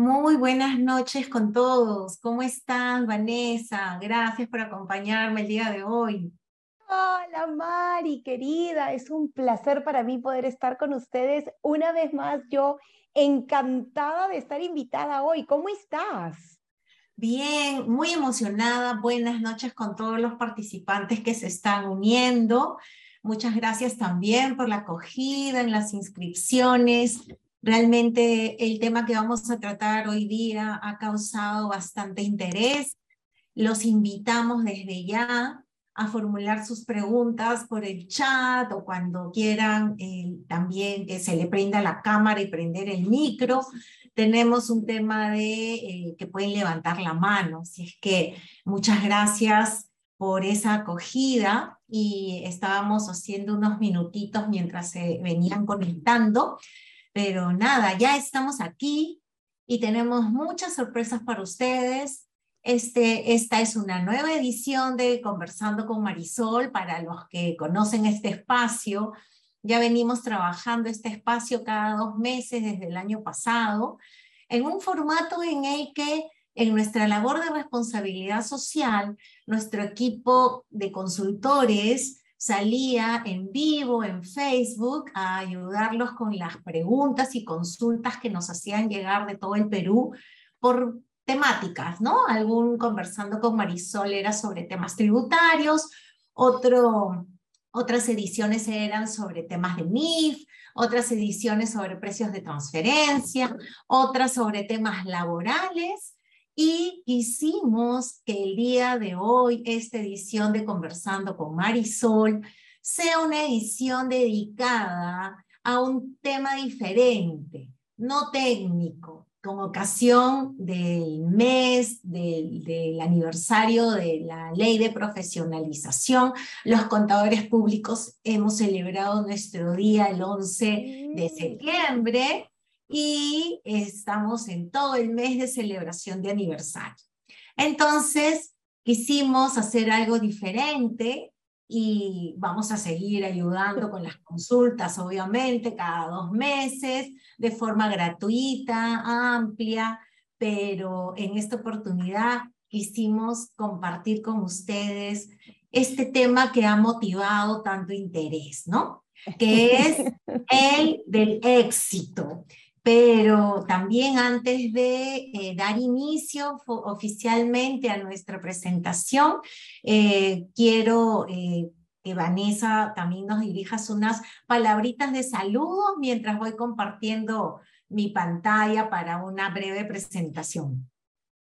Muy buenas noches con todos. ¿Cómo están, Vanessa? Gracias por acompañarme el día de hoy. Hola Mari, querida, es un placer para mí poder estar con ustedes una vez más. Yo encantada de estar invitada hoy. ¿Cómo estás? Bien, muy emocionada. Buenas noches con todos los participantes que se están uniendo. Muchas gracias también por la acogida en las inscripciones. Realmente el tema que vamos a tratar hoy día ha causado bastante interés. Los invitamos desde ya a formular sus preguntas por el chat o cuando quieran eh, también que se le prenda la cámara y prender el micro. Tenemos un tema de eh, que pueden levantar la mano. Si es que muchas gracias por esa acogida y estábamos haciendo unos minutitos mientras se venían conectando. Pero nada, ya estamos aquí y tenemos muchas sorpresas para ustedes. Este, esta es una nueva edición de Conversando con Marisol para los que conocen este espacio. Ya venimos trabajando este espacio cada dos meses desde el año pasado en un formato en el que en nuestra labor de responsabilidad social, nuestro equipo de consultores salía en vivo en Facebook a ayudarlos con las preguntas y consultas que nos hacían llegar de todo el Perú por temáticas, ¿no? Algún conversando con Marisol era sobre temas tributarios, otras ediciones eran sobre temas de MIF, otras ediciones sobre precios de transferencia, otras sobre temas laborales y quisimos que el día de hoy, esta edición de Conversando con Marisol, sea una edición dedicada a un tema diferente, no técnico, con ocasión del mes, del, del, aniversario de la ley de profesionalización. Los contadores públicos hemos celebrado nuestro día el 11 de septiembre y estamos en todo el mes de celebración de aniversario. Entonces, quisimos hacer algo diferente y vamos a seguir ayudando con las consultas, obviamente, cada dos meses, de forma gratuita, amplia, pero en esta oportunidad quisimos compartir con ustedes este tema que ha motivado tanto interés, ¿no? Que es el del éxito pero también antes de eh, dar inicio oficialmente a nuestra presentación, eh, quiero eh, que Vanessa también nos dirijas unas palabritas de saludo mientras voy compartiendo mi pantalla para una breve presentación.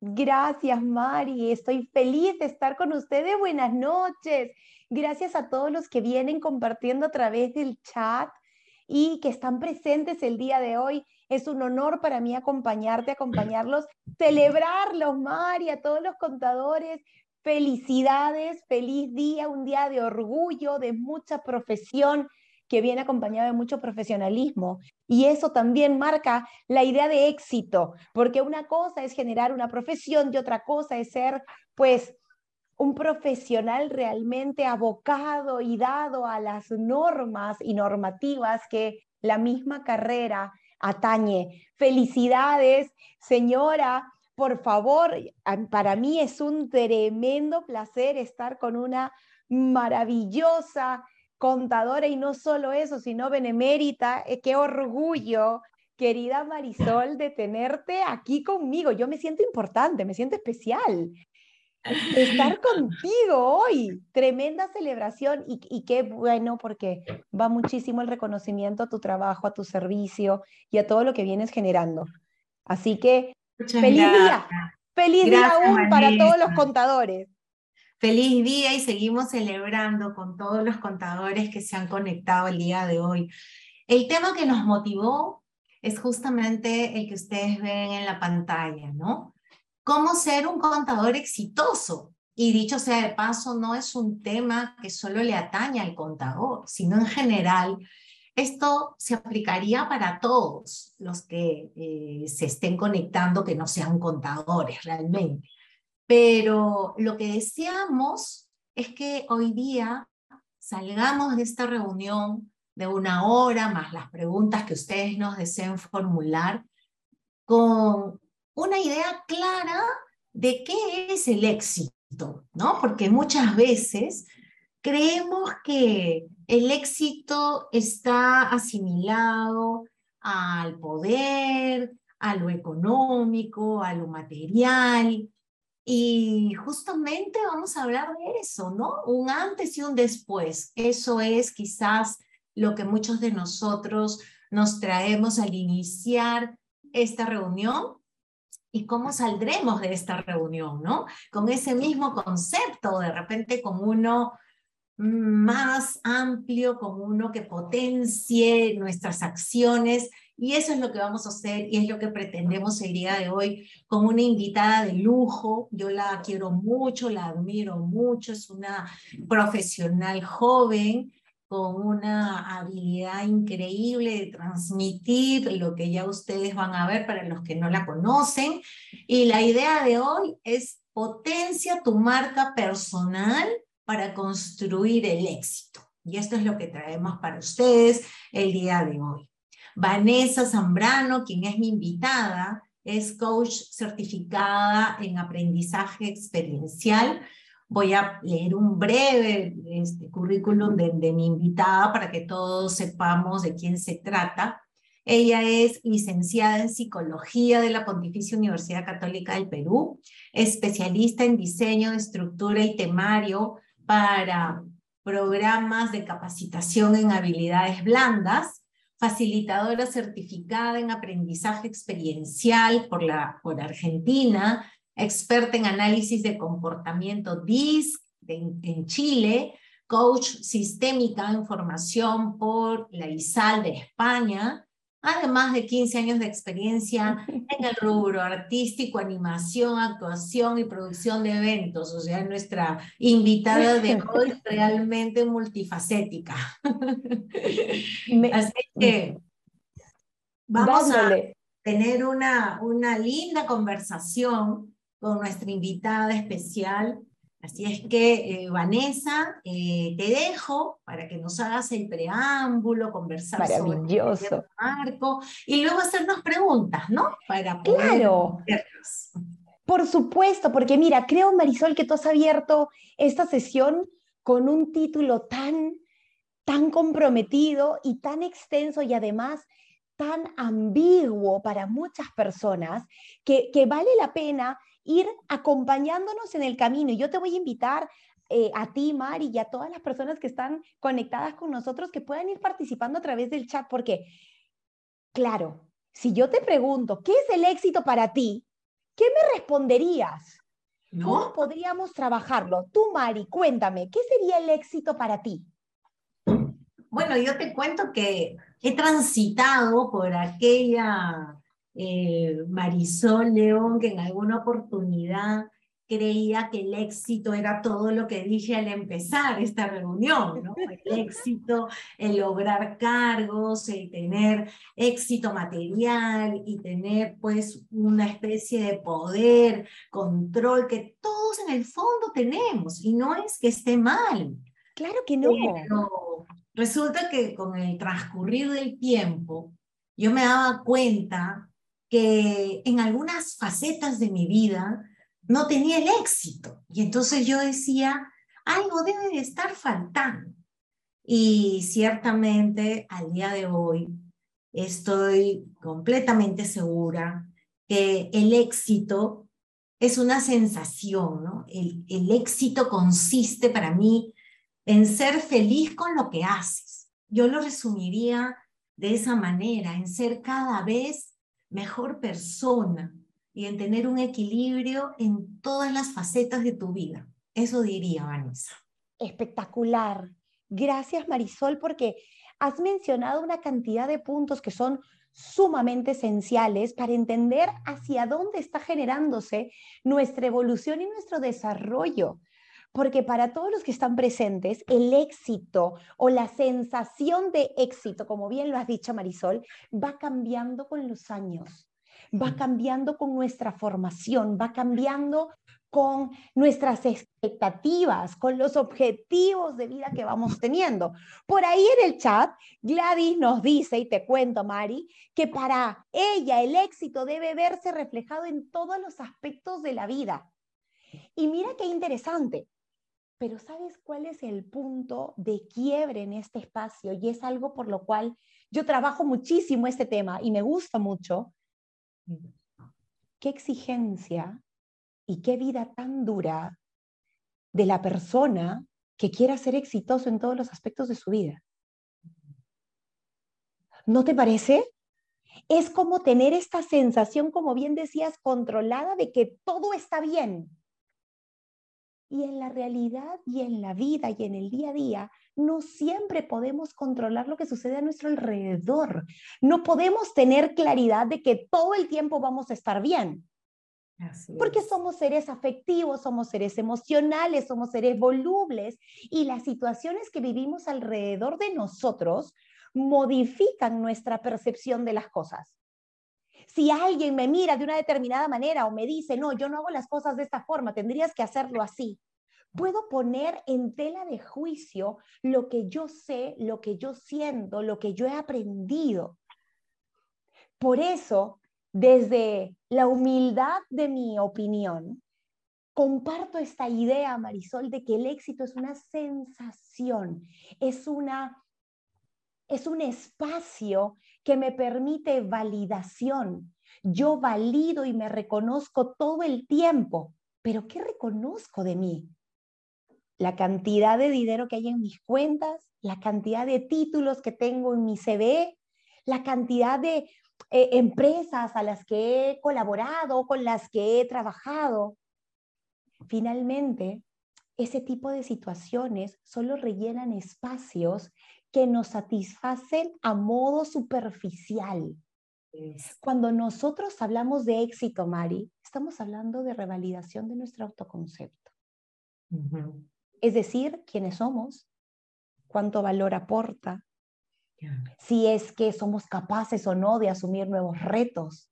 Gracias, Mari. Estoy feliz de estar con ustedes. Buenas noches. Gracias a todos los que vienen compartiendo a través del chat y que están presentes el día de hoy. Es un honor para mí acompañarte, acompañarlos, celebrarlos, Mari, a todos los contadores. Felicidades, feliz día, un día de orgullo, de mucha profesión que viene acompañado de mucho profesionalismo. Y eso también marca la idea de éxito, porque una cosa es generar una profesión y otra cosa es ser, pues, un profesional realmente abocado y dado a las normas y normativas que la misma carrera atañe. Felicidades, señora. Por favor, para mí es un tremendo placer estar con una maravillosa contadora y no solo eso, sino benemérita. Eh, qué orgullo, querida Marisol, de tenerte aquí conmigo. Yo me siento importante, me siento especial estar contigo hoy. Tremenda celebración y, qué bueno porque va muchísimo el reconocimiento a tu trabajo, a tu servicio y a todo lo que vienes generando. Así que feliz día, feliz día aún para todos los contadores. Feliz día y seguimos celebrando con todos los contadores que se han conectado el día de hoy. El tema que nos motivó es justamente el que ustedes ven en la pantalla, ¿no? Cómo ser un contador exitoso. Y dicho sea de paso, no es un tema que solo le atañe al contador, sino en general. Esto se aplicaría para todos los que eh, se estén conectando, que no sean contadores realmente. Pero lo que deseamos es que hoy día salgamos de esta reunión de una hora, más las preguntas que ustedes nos deseen formular, con una idea clara de qué es el éxito, ¿no? Porque muchas veces creemos que el éxito está asimilado al poder, a lo económico, a lo material. Y justamente vamos a hablar de eso, ¿no? Un antes y un después. Eso es quizás lo que muchos de nosotros nos traemos al iniciar esta reunión y cómo saldremos de esta reunión, ¿no? Con ese mismo concepto, de repente con uno más amplio, con uno que potencie nuestras acciones. Y eso es lo que vamos a hacer y es lo que pretendemos el día de hoy con una invitada de lujo. Yo la quiero mucho, la admiro mucho, es una profesional joven con una habilidad increíble de transmitir lo que ya ustedes van a ver para los que no la conocen. Y la idea de hoy es potencia tu marca personal para construir el éxito. Y esto es lo que traemos para ustedes el día de hoy. Vanessa Zambrano, quien es mi invitada, es coach certificada en aprendizaje experiencial Voy a leer un breve este, currículum de, de mi invitada para que todos sepamos de quién se trata. Ella es licenciada en Psicología de la Pontificia Universidad Católica del Perú, especialista en diseño de estructura y temario para programas de capacitación en habilidades blandas, facilitadora certificada en aprendizaje experiencial por, la, por Argentina, experta en análisis de comportamiento DISC en, Chile, coach sistémica en formación por la ISAL de España, además de 15 años de experiencia en el rubro artístico, animación, actuación y producción de eventos. O sea, nuestra invitada de hoy realmente multifacética. Así que vamos a tener una, una linda conversación con nuestra invitada especial. Así es que, eh, Vanessa, eh, te dejo para que nos hagas el preámbulo, conversar sobre el marco y luego hacernos preguntas, ¿no? Para claro. Por supuesto, porque mira, creo, Marisol, que tú has abierto esta sesión con un título tan, tan comprometido y tan extenso y además tan ambiguo para muchas personas que, que vale la pena ir acompañándonos en el camino. Y yo te voy a invitar eh, a ti, Mari, y a todas las personas que están conectadas con nosotros que puedan ir participando a través del chat, porque, claro, si yo te pregunto, ¿qué es el éxito para ti? ¿Qué me responderías? ¿No? ¿Cómo podríamos trabajarlo? Tú, Mari, cuéntame, ¿qué sería el éxito para ti? Bueno, yo te cuento que he transitado por aquella eh, Marisol León, que en alguna oportunidad creía que el éxito era todo lo que dije al empezar esta reunión, ¿no? El éxito, el lograr cargos, el tener éxito material y tener pues una especie de poder, control que todos en el fondo tenemos y no es que esté mal. Claro que no. Pero resulta que con el transcurrir del tiempo yo me daba cuenta que en algunas facetas de mi vida no tenía el éxito. Y entonces yo decía, algo debe de estar faltando. Y ciertamente al día de hoy estoy completamente segura que el éxito es una sensación, ¿no? El, el éxito consiste para mí en ser feliz con lo que haces. Yo lo resumiría de esa manera, en ser cada vez mejor persona y en tener un equilibrio en todas las facetas de tu vida. Eso diría Vanessa. Espectacular. Gracias Marisol porque has mencionado una cantidad de puntos que son sumamente esenciales para entender hacia dónde está generándose nuestra evolución y nuestro desarrollo. Porque para todos los que están presentes, el éxito o la sensación de éxito, como bien lo has dicho Marisol, va cambiando con los años. va cambiando con nuestra formación, va cambiando con nuestras expectativas, con los objetivos de vida que vamos teniendo. Por ahí en el chat, Gladys nos dice, y te cuento, Mari, que para ella el éxito debe verse reflejado en todos los aspectos de la vida. Y mira qué interesante. Pero ¿sabes cuál es el punto de quiebre en este espacio? Y es algo por lo cual yo trabajo muchísimo este tema y me gusta mucho. ¿Qué exigencia y qué vida tan dura de la persona que quiera ser exitoso en todos los aspectos de su vida. ¿No te parece? Es como tener esta sensación, como bien decías, controlada de que todo está bien. Y en la realidad y en la vida y en el día a día, no siempre podemos controlar lo que sucede a nuestro alrededor. No podemos tener claridad de que todo el tiempo vamos a estar bien. Porque somos seres afectivos, somos seres emocionales, somos seres volubles y las situaciones que vivimos alrededor de nosotros modifican nuestra percepción de las cosas. Si alguien me mira de una determinada manera o me dice, no, yo no hago las cosas de esta forma, tendrías que hacerlo así, puedo poner en tela de juicio lo que yo sé, lo que yo siento, lo que yo he aprendido. Por eso desde la humildad de mi opinión, comparto esta idea, Marisol, de que el éxito es una sensación, es, una, es un espacio que me permite validación. Yo valido y me reconozco todo el tiempo, pero ¿qué reconozco de mí? La cantidad de dinero que hay en mis cuentas, la cantidad de títulos que tengo en mi CV, la cantidad de eh, empresas a las que he colaborado, con las que he trabajado. Finalmente, ese tipo de situaciones solo rellenan espacios que nos satisfacen a modo superficial. Cuando nosotros hablamos de éxito, Mari, estamos hablando de revalidación de nuestro autoconcepto. Es decir, quiénes somos, cuánto valor aporta, si es que somos capaces o no de asumir nuevos retos.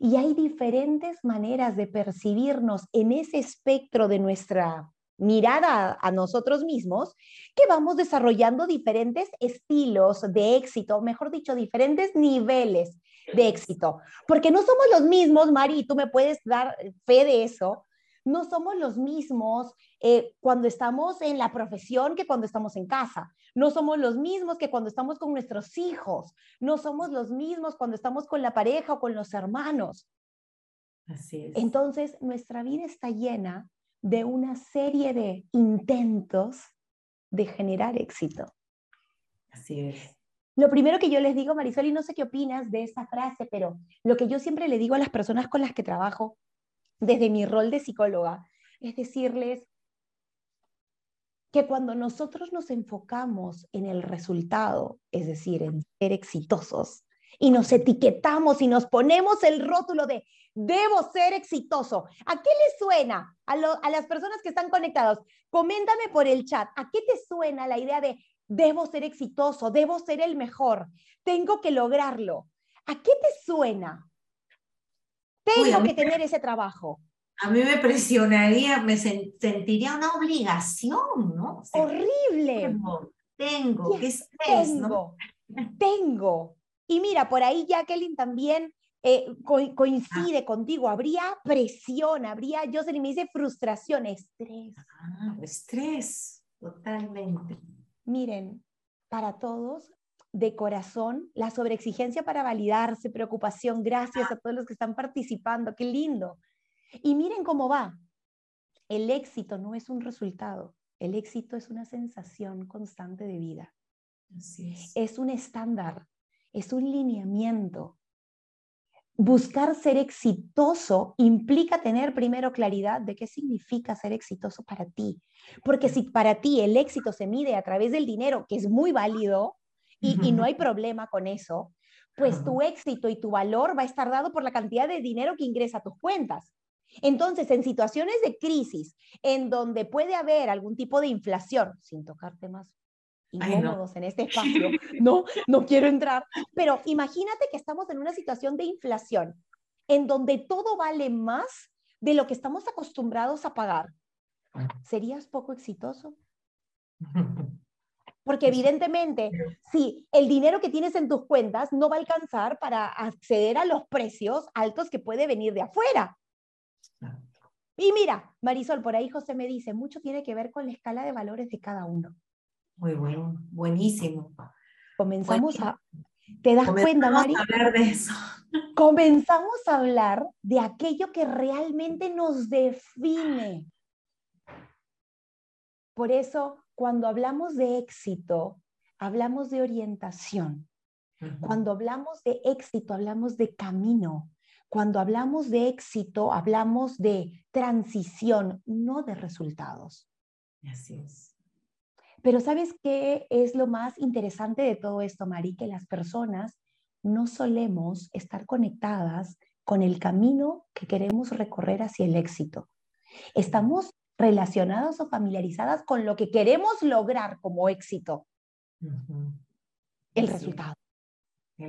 Y hay diferentes maneras de percibirnos en ese espectro de nuestra mirada a nosotros mismos que vamos desarrollando diferentes estilos de éxito, mejor dicho, diferentes niveles de éxito. Porque no somos los mismos, Mari, tú me puedes dar fe de eso, no somos los mismos eh, cuando estamos en la profesión que cuando estamos en casa. No somos los mismos que cuando estamos con nuestros hijos. No somos los mismos cuando estamos con la pareja o con los hermanos. Así es. Entonces, nuestra vida está llena de una serie de intentos de generar éxito. Así es. Lo primero que yo les digo, Marisol, y no sé qué opinas de esa frase, pero lo que yo siempre le digo a las personas con las que trabajo desde mi rol de psicóloga, es decirles que cuando nosotros nos enfocamos en el resultado, es decir, en ser exitosos, y nos etiquetamos y nos ponemos el rótulo de debo ser exitoso. ¿A qué le suena a, a, las personas que están conectados? Coméntame por el chat, ¿a qué te suena la idea de debo ser exitoso, debo ser el mejor, tengo que lograrlo? ¿A qué te suena? Tengo que tener ese trabajo. A mí me presionaría, me sentiría una obligación, ¿no? Horrible. Tengo, tengo, qué estrés, tengo, tengo. Y mira, por ahí Jacqueline también eh, coincide ah. contigo, habría presión, habría, yo se me dice frustración, estrés. Ah, estrés, totalmente. Miren, para todos de corazón la sobreexigencia para validarse, preocupación. Gracias a todos los que están participando. Qué lindo. Y miren cómo va. El éxito no es un resultado. El éxito es una sensación constante de vida. es. un estándar, es un lineamiento. Buscar ser exitoso implica tener primero claridad de qué significa ser exitoso para ti. Porque si para ti el éxito se mide a través del dinero, que es muy válido, y, no hay problema con eso, pues tu éxito y tu valor va a estar dado por la cantidad de dinero que ingresa a tus cuentas. Entonces, en situaciones de crisis, en donde puede haber algún tipo de inflación, sin tocar temas incómodos en este espacio. No, no quiero entrar. Pero imagínate que estamos en una situación de inflación, en donde todo vale más de lo que estamos acostumbrados a pagar. ¿Serías poco exitoso? Porque evidentemente, si el dinero que tienes en tus cuentas no va a alcanzar para acceder a los precios altos que puede venir de afuera. Y mira, Marisol, por ahí José me dice, mucho tiene que ver con la escala de valores de cada uno. Muy bueno, buenísimo. Comenzamos a... ¿Te das cuenta, Mari? A hablar de eso. Comenzamos a hablar de aquello que realmente nos define. Por eso, cuando hablamos de éxito, hablamos de orientación. Cuando hablamos de éxito, hablamos de camino. Cuando hablamos de éxito, hablamos de transición, no de resultados. Así es. Pero ¿sabes qué es lo más interesante de todo esto, Mari? Que las personas no solemos estar conectadas con el camino que queremos recorrer hacia el éxito. Estamos relacionadas o familiarizadas con lo que queremos lograr como éxito. el, resultado.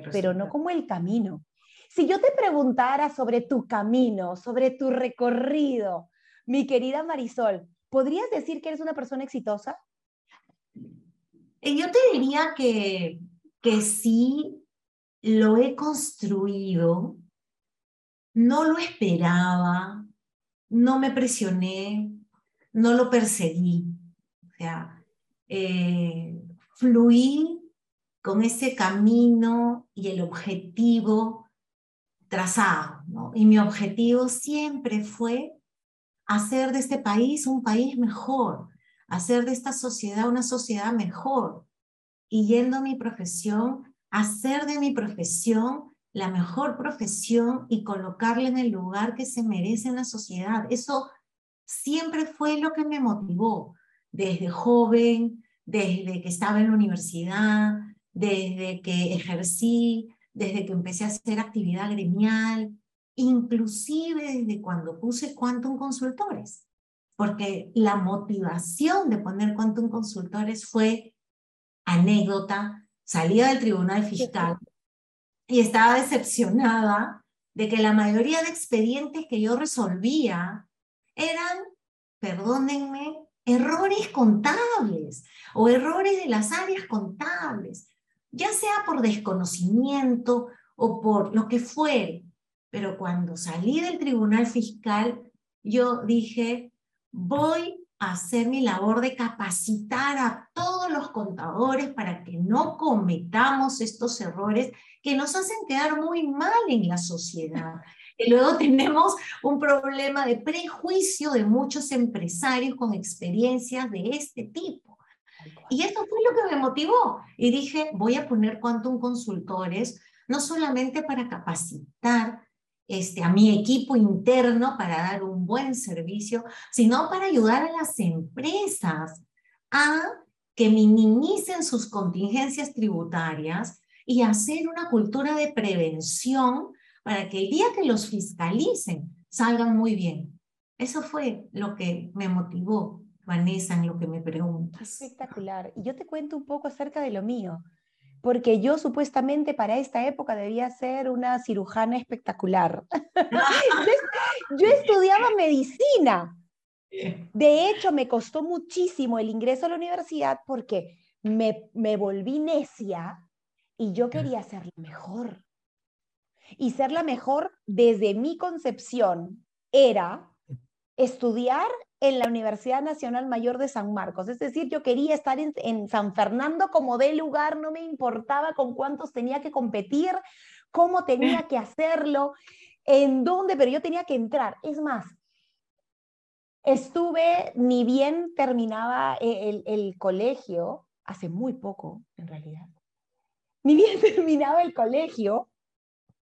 Pero no como el camino. Si yo te preguntara sobre tu camino, sobre tu recorrido, mi querida Marisol, ¿podrías decir que eres una persona exitosa? Eh, yo te diría que, que sí lo he construido, no lo esperaba, no me presioné, no lo perseguí. O sea, eh, fluí con ese camino y el objetivo trazado. Y mi objetivo siempre fue hacer de este país un país mejor, hacer de esta sociedad una sociedad mejor. Y yendo a mi profesión, hacer de mi profesión la mejor profesión y colocarla en el lugar que se merece en la sociedad. Eso siempre fue lo que me motivó desde joven, desde que estaba en la universidad, desde que ejercí, desde que empecé a hacer actividad gremial, inclusive desde cuando puse Quantum Consultores, porque la motivación de poner Quantum Consultores fue anécdota, salía del tribunal fiscal y estaba decepcionada de que la mayoría de expedientes que yo resolvía eran, perdónenme, errores contables o errores de las áreas contables, ya sea por desconocimiento o por lo que fuere. Pero cuando salí del tribunal fiscal, yo dije, voy a hacer mi labor de capacitar a todos los contadores para que no cometamos estos errores que nos hacen quedar muy mal en la sociedad. Y luego tenemos un problema de prejuicio de muchos empresarios con experiencias de este tipo. Y esto fue lo que me motivó. Y dije, voy a poner Quantum Consultores, no solamente para capacitar este, a mi equipo interno para dar un buen servicio, sino para ayudar a las empresas a que minimicen sus contingencias tributarias y hacer una cultura de prevención para que el día que los fiscalicen salgan muy bien. Eso fue lo que me motivó, Vanessa, en lo que me preguntas. Espectacular. Y yo te cuento un poco acerca de lo mío, porque yo supuestamente para esta época debía ser una cirujana espectacular. yo estudiaba medicina. De hecho, me costó muchísimo el ingreso a la universidad porque me, me volví necia y yo quería ser mejor y ser la mejor desde mi concepción era estudiar en la Universidad Nacional Mayor de San Marcos. Es decir, yo quería estar en, San Fernando como de lugar, no me importaba con cuántos tenía que competir, cómo tenía que hacerlo, en dónde, pero yo tenía que entrar. Es más, estuve, ni bien terminaba el, el colegio, hace muy poco en realidad, ni bien terminaba el colegio,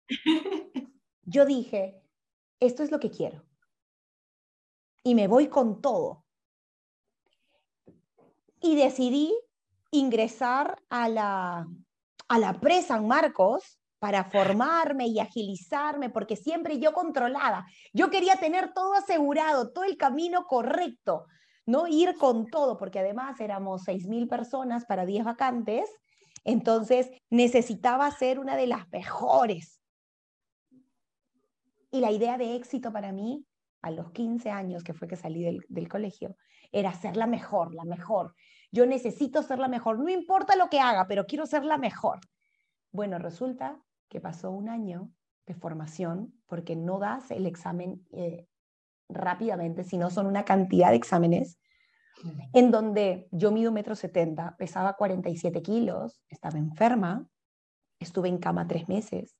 yo dije, esto es lo que quiero. Y me voy con todo. Y decidí ingresar a la, a la pre San Marcos para formarme y agilizarme, porque siempre yo controlada. Yo quería tener todo asegurado, todo el camino correcto. ¿no? Ir con todo, porque además éramos 6.000 personas para 10 vacantes, entonces necesitaba ser una de las mejores. Y la idea de éxito para mí, a los 15 años que fue que salí del, del colegio, era ser la mejor, la mejor. Yo necesito ser la mejor, no importa lo que haga, pero quiero ser la mejor. Bueno, resulta que pasó un año de formación porque no das el examen eh, rápidamente, sino son una cantidad de exámenes en donde yo mido metro setenta, pesaba 47 kilos, estaba enferma, estuve en cama tres meses,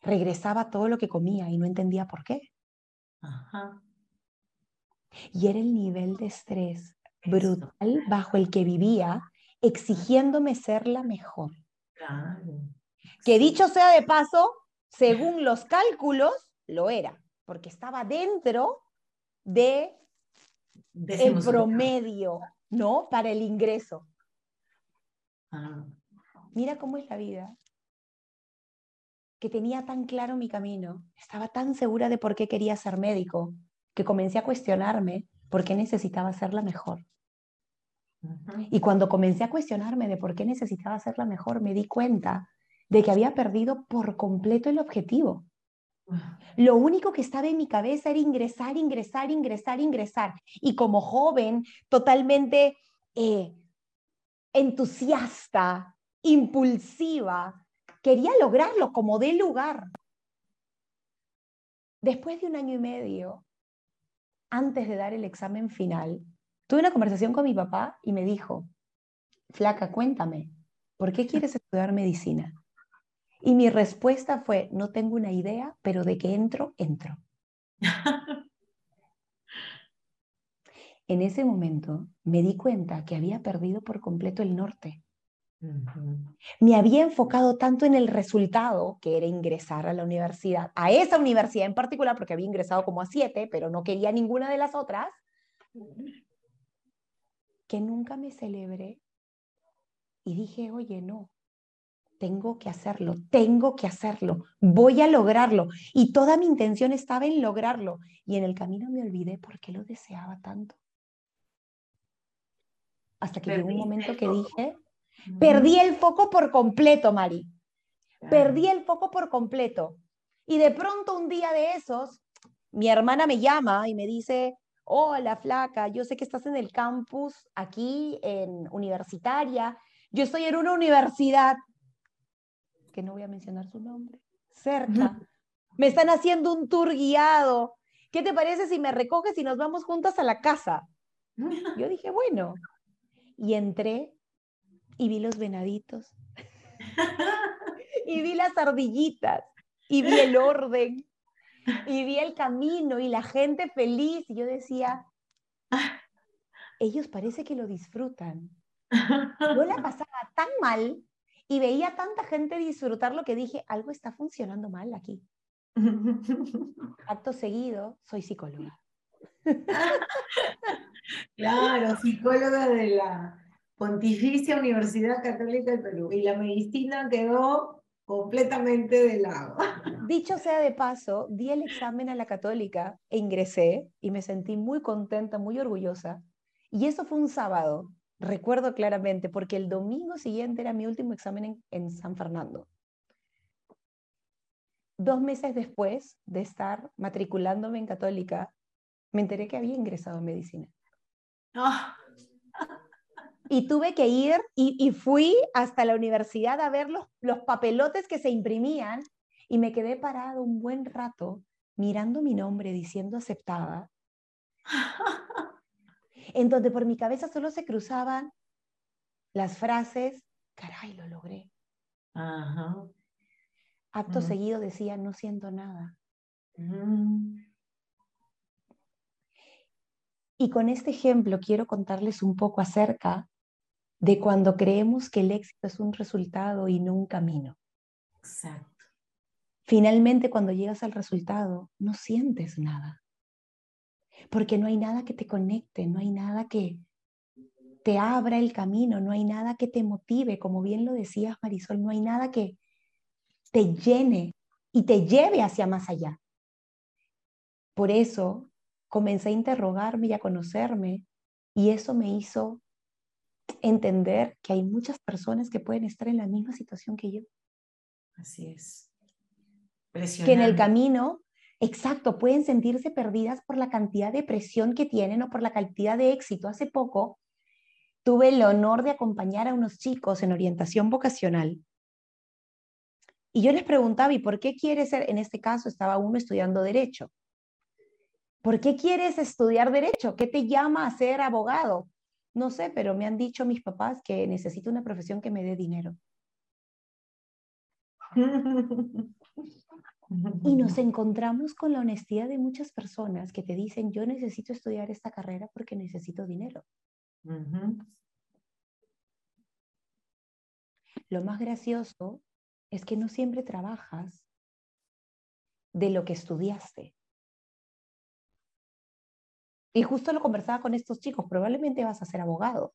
regresaba todo lo que comía y no entendía por qué. Y era el nivel de estrés brutal bajo el que vivía, exigiéndome ser la mejor. Que dicho sea de paso, según los cálculos, lo era, porque estaba dentro de, el promedio, ¿no? Para el ingreso. Ah. Mira cómo es la vida. Que tenía tan claro mi camino, estaba tan segura de por qué quería ser médico, que comencé a cuestionarme por qué necesitaba ser la mejor. Y cuando comencé a cuestionarme de por qué necesitaba ser la mejor, me di cuenta de que había perdido por completo el objetivo. Lo único que estaba en mi cabeza era ingresar, ingresar, ingresar, ingresar. Y como joven, totalmente eh, entusiasta, impulsiva, quería lograrlo como de lugar. Después de un año y medio, antes de dar el examen final, tuve una conversación con mi papá y me dijo, flaca, cuéntame, ¿por qué quieres estudiar medicina? Y mi respuesta fue, no tengo una idea, pero de que entro, entro. en ese momento me di cuenta que había perdido por completo el norte. Me había enfocado tanto en el resultado, que era ingresar a la universidad, a esa universidad en particular, porque había ingresado como a siete, pero no quería ninguna de las otras, que nunca me celebré y dije, oye, no, tengo que hacerlo, tengo que hacerlo, voy a lograrlo. Y toda mi intención estaba en lograrlo. Y en el camino me olvidé por qué lo deseaba tanto. Hasta que llegó un momento que dije, perdí el foco por completo, Mari. Perdí el foco por completo. Y de pronto un día de esos, mi hermana me llama y me dice, hola flaca, yo sé que estás en el campus aquí en universitaria. Yo estoy en una universidad que no voy a mencionar su nombre, cerca. Me están haciendo un tour guiado. ¿Qué te parece si me recoges y nos vamos juntas a la casa? Yo dije, bueno. Y entré y vi los venaditos. y vi las ardillitas. Y vi el orden. Y vi el camino y la gente feliz. Y yo decía, ellos parece que lo disfrutan. Yo la pasaba tan mal y veía tanta gente disfrutar lo que dije, algo está funcionando mal aquí. Acto seguido, soy psicóloga. claro, psicóloga de la Pontificia Universidad Católica del Perú. Y la medicina quedó completamente de lado. Dicho sea de paso, di el examen a la católica e ingresé y me sentí muy contenta, muy orgullosa. Y eso fue un sábado recuerdo claramente, porque el domingo siguiente era mi último examen en, San Fernando. Dos meses después de estar matriculándome en católica, me enteré que había ingresado a medicina. Ah. Y tuve que ir y, fui hasta la universidad a ver los, los papelotes que se imprimían y me quedé parado un buen rato mirando mi nombre diciendo aceptada en donde por mi cabeza solo se cruzaban las frases, caray, lo logré. Acto seguido decía, no siento nada. Y con este ejemplo quiero contarles un poco acerca de cuando creemos que el éxito es un resultado y no un camino. Exacto. Finalmente, cuando llegas al resultado, no sientes nada porque no hay nada que te conecte, no hay nada que te abra el camino, no hay nada que te motive, como bien lo decías Marisol, no hay nada que te llene y te lleve hacia más allá. Por eso comencé a interrogarme y a conocerme Y eso me hizo entender que hay muchas personas que pueden estar en la misma situación que yo. Así es. Que en el camino, exacto, pueden sentirse perdidas por la cantidad de presión que tienen o por la cantidad de éxito. Hace poco tuve el honor de acompañar a unos chicos en orientación vocacional. Y yo les preguntaba, ¿y por qué quieres ser? En este caso estaba uno estudiando derecho. ¿Por qué quieres estudiar derecho? ¿Qué te llama a ser abogado? No sé, pero me han dicho mis papás que necesito una profesión que me dé dinero. Y nos encontramos con la honestidad de muchas personas que te dicen, yo necesito estudiar esta carrera porque necesito dinero. Lo más gracioso es que no siempre trabajas de lo que estudiaste. Y justo lo conversaba con estos chicos, probablemente vas a ser abogado,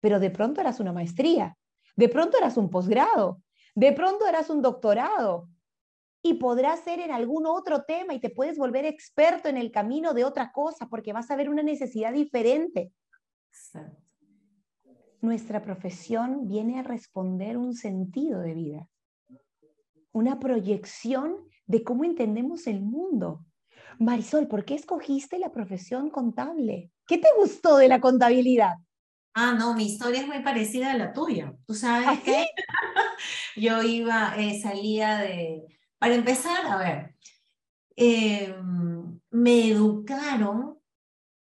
pero de pronto eras una maestría, de pronto eras un posgrado, de pronto eras un doctorado y podrás ser en algún otro tema y te puedes volver experto en el camino de otra cosa porque vas a ver una necesidad diferente. Nuestra profesión viene a responder un sentido de vida, una proyección de cómo entendemos el mundo. Marisol, ¿por qué escogiste la profesión contable? ¿Qué te gustó de la contabilidad? Ah, no, mi historia es muy parecida a la tuya. Tú sabes ¿Ah, que yo iba, eh, salía de, para empezar, a ver, em, me educaron,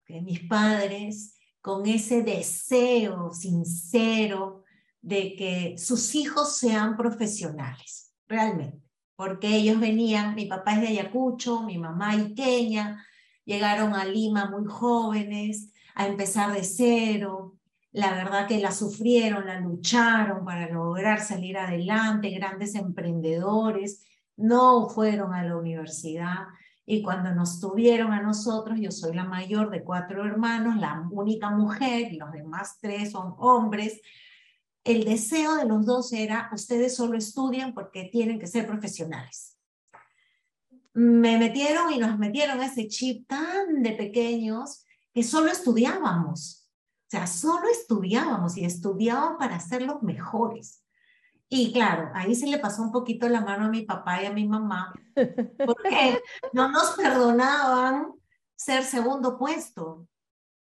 mis padres, con ese deseo sincero de que sus hijos sean profesionales, realmente porque ellos venían, mi papá es de Ayacucho, mi mamá iqueña, llegaron a Lima muy jóvenes, a empezar de cero. La verdad que la sufrieron, la lucharon para lograr salir adelante, grandes emprendedores, no fueron a la universidad. Y cuando nos tuvieron a nosotros, yo soy la mayor de cuatro hermanos, la única mujer, los demás tres son hombres, el deseo de los dos era, ustedes solo estudian porque tienen que ser profesionales. Me metieron y nos metieron ese chip tan de pequeños que solo estudiábamos. O sea, solo estudiábamos y estudiábamos para ser los mejores. Y claro, ahí se le pasó un poquito la mano a mi papá y a mi mamá, porque no nos perdonaban ser segundo puesto.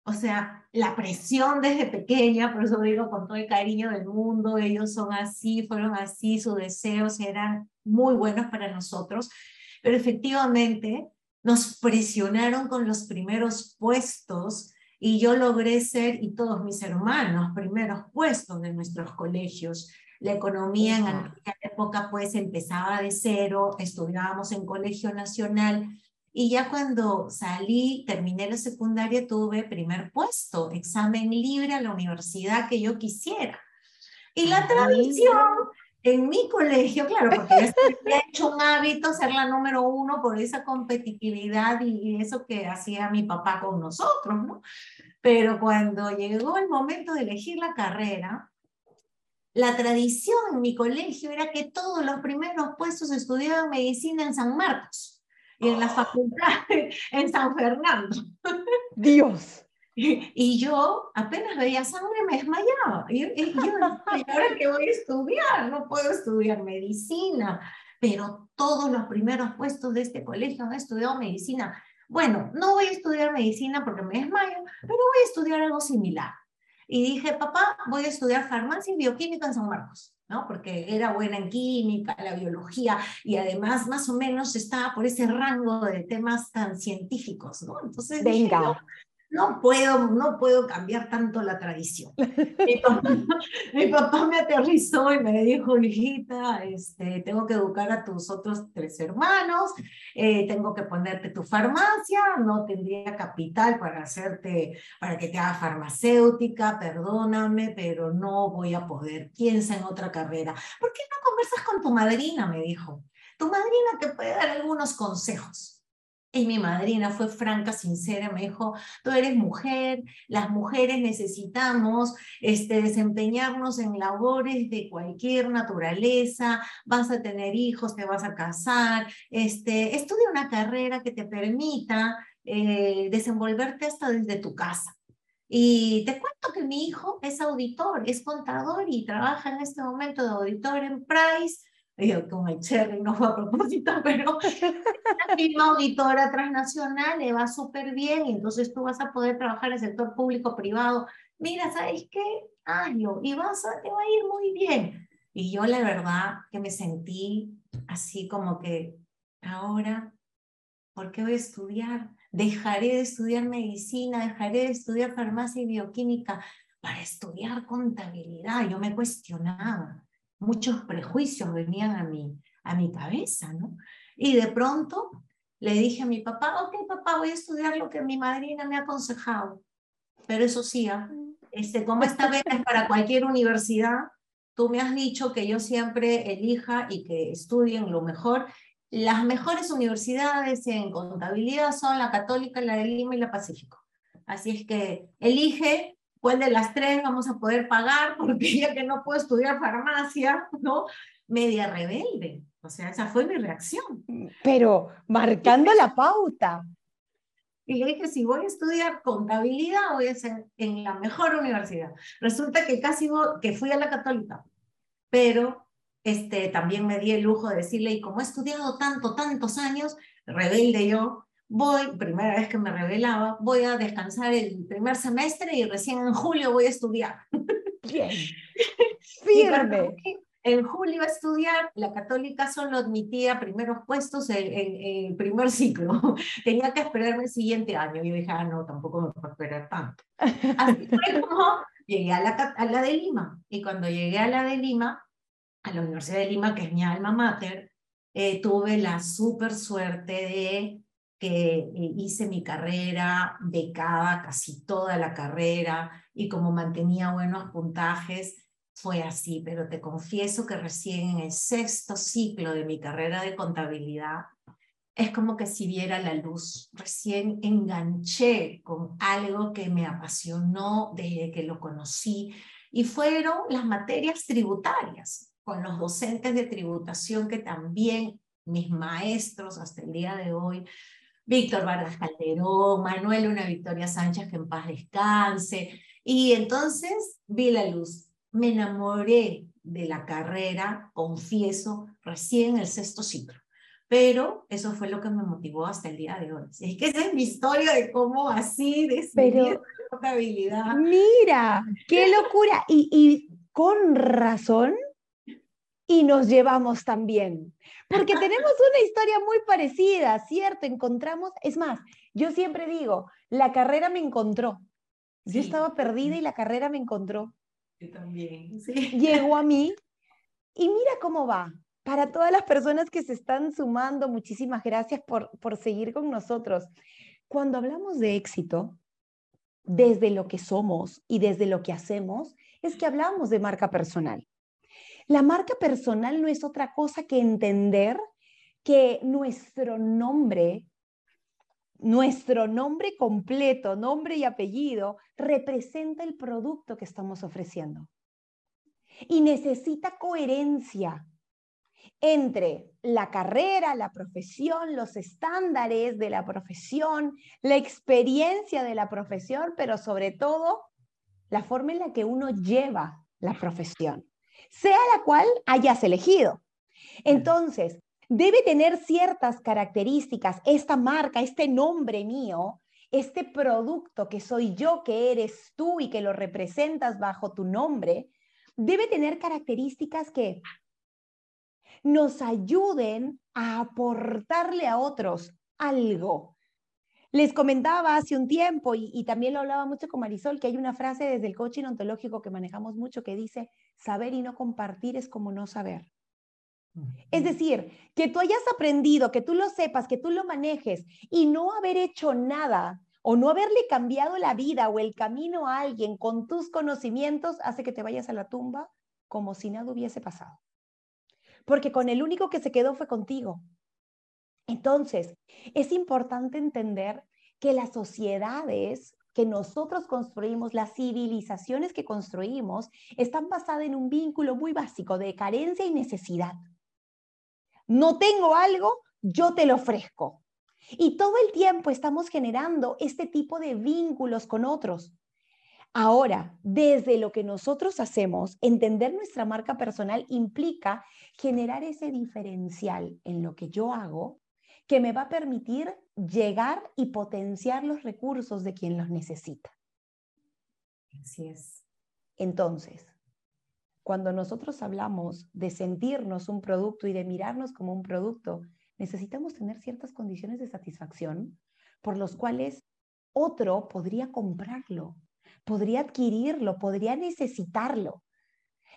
O sea, la presión desde pequeña, por eso digo con todo el cariño del mundo, ellos son así, fueron así, sus deseos eran muy buenos para nosotros, pero efectivamente nos presionaron con los primeros puestos y yo logré ser, y todos mis hermanos, primeros puestos de nuestros colegios. La economía en aquella época pues empezaba de cero, estudiábamos en colegio nacional, y ya cuando salí, terminé la secundaria, tuve primer puesto, examen libre a la universidad que yo quisiera. Y la tradición en mi colegio, claro, porque ya había hecho un hábito ser la número uno por esa competitividad y eso que hacía mi papá con nosotros, ¿no? Pero cuando llegó el momento de elegir la carrera, la tradición en mi colegio era que todos los primeros puestos estudiaban medicina en San Marcos y en la facultad en San Fernando. Dios. Y, yo apenas veía sangre me desmayaba. Y, yo, ahora que voy a estudiar? No puedo estudiar medicina. Pero todos los primeros puestos de este colegio han estudiado medicina. Bueno, no voy a estudiar medicina porque me desmayo, pero voy a estudiar algo similar. Y dije, papá, voy a estudiar farmacia y bioquímica en San Marcos. ¿No? Porque era buena en química, la biología, y además más o menos estaba por ese rango de temas tan científicos, ¿no? Entonces Venga no puedo, no puedo cambiar tanto la tradición. Mi papá, me aterrizó y me dijo, hijita, este, tengo que educar a tus otros tres hermanos, eh, tengo que ponerte tu farmacia, no tendría capital para hacerte, para que te haga farmacéutica, perdóname, pero no voy a poder, piensa en otra carrera. ¿Por qué no conversas con tu madrina? Me dijo. Tu madrina te puede dar algunos consejos. Y mi madrina fue franca, sincera, me dijo, tú eres mujer, las mujeres necesitamos este, desempeñarnos en labores de cualquier naturaleza, vas a tener hijos, te vas a casar, este, estudia una carrera que te permita eh, desenvolverte hasta desde tu casa. Y te cuento que mi hijo es auditor, es contador y trabaja en este momento de auditor en Price. Yo, con el cherry no fue a propósito, pero una firma auditora transnacional le va súper bien y entonces tú vas a poder trabajar en el sector público-privado. Mira, ¿sabes qué? Hazlo y vas a, te va a ir muy bien. Y yo la verdad que me sentí así como que ahora, ¿por qué voy a estudiar? Dejaré de estudiar medicina, dejaré de estudiar farmacia y bioquímica para estudiar contabilidad. Yo me cuestionaba, muchos prejuicios venían a mi, a mi cabeza, ¿no? Y de pronto le dije a mi papá, ok, papá, voy a estudiar lo que mi madrina me ha aconsejado. Pero eso sí, ¿ah? este, como esta beca es para cualquier universidad, Tú me has dicho que yo siempre elija y que estudien lo mejor. Las mejores universidades en contabilidad son la Católica, la de Lima y la Pacífico. Así es que elige cuál de las tres vamos a poder pagar, porque ya que no puedo estudiar farmacia, ¿no? Media rebelde. O sea, esa fue mi reacción. Pero marcando la pauta. Y le dije, si voy a estudiar contabilidad, voy a ser en la mejor universidad. Resulta que casi que fui a la católica, pero este, también me di el lujo de decirle, y como he estudiado tanto, tantos años, rebelde yo, voy, primera vez que me revelaba, voy a descansar el primer semestre y recién en julio voy a estudiar. Bien. Firme en julio a estudiar, la católica solo admitía primeros puestos en, el primer ciclo. Tenía que esperarme el siguiente año. Yo dije, ah, no, tampoco me puedo esperar tanto. Así fue como llegué a la, a la de Lima. Y cuando llegué a la de Lima, a la Universidad de Lima, que es mi alma mater, eh, tuve la súper suerte de que eh, hice mi carrera becada casi toda la carrera y como mantenía buenos puntajes, fue así, pero te confieso que recién en el sexto ciclo de mi carrera de contabilidad, es como que si viera la luz, recién enganché con algo que me apasionó desde que lo conocí y fueron las materias tributarias, con los docentes de tributación que también mis maestros hasta el día de hoy, Víctor Vargas Calderón, Manuel Una Victoria Sánchez, que en paz descanse, y entonces vi la luz me enamoré de la carrera, confieso, recién en el sexto ciclo. Pero eso fue lo que me motivó hasta el día de hoy. Es que esa es mi historia de cómo así decidí contabilidad. Mira, qué locura. Y, y con razón, y nos llevamos también. Porque tenemos una historia muy parecida, ¿cierto? Encontramos, es más, yo siempre digo, la carrera me encontró. Yo estaba perdida y la carrera me encontró también. Llegó a mí y mira cómo va. Para todas las personas que se están sumando, muchísimas gracias por, por seguir con nosotros. Cuando hablamos de éxito, desde lo que somos y desde lo que hacemos, es que hablamos de marca personal. La marca personal no es otra cosa que entender que nuestro nombre nuestro nombre completo, nombre y apellido, representa el producto que estamos ofreciendo. Y necesita coherencia entre la carrera, la profesión, los estándares de la profesión, la experiencia de la profesión, pero sobre todo la forma en la que uno lleva la profesión, sea la cual hayas elegido. Entonces, debe tener ciertas características, esta marca, este nombre mío, este producto que soy yo, que eres tú y que lo representas bajo tu nombre, debe tener características que nos ayuden a aportarle a otros algo. Les comentaba hace un tiempo y, y, también lo hablaba mucho con Marisol, que hay una frase desde el coaching ontológico que manejamos mucho que dice, saber y no compartir es como no saber. Es decir, que tú hayas aprendido, que tú lo sepas, que tú lo manejes y no haber hecho nada o no haberle cambiado la vida o el camino a alguien con tus conocimientos hace que te vayas a la tumba como si nada hubiese pasado. Porque con el único que se quedó fue contigo. Entonces, es importante entender que las sociedades que nosotros construimos, las civilizaciones que construimos, están basadas en un vínculo muy básico de carencia y necesidad no tengo algo, yo te lo ofrezco. Y todo el tiempo estamos generando este tipo de vínculos con otros. Ahora, desde lo que nosotros hacemos, entender nuestra marca personal implica generar ese diferencial en lo que yo hago que me va a permitir llegar y potenciar los recursos de quien los necesita. Así es. Entonces, cuando nosotros hablamos de sentirnos un producto y de mirarnos como un producto, necesitamos tener ciertas condiciones de satisfacción por los cuales otro podría comprarlo, podría adquirirlo, podría necesitarlo.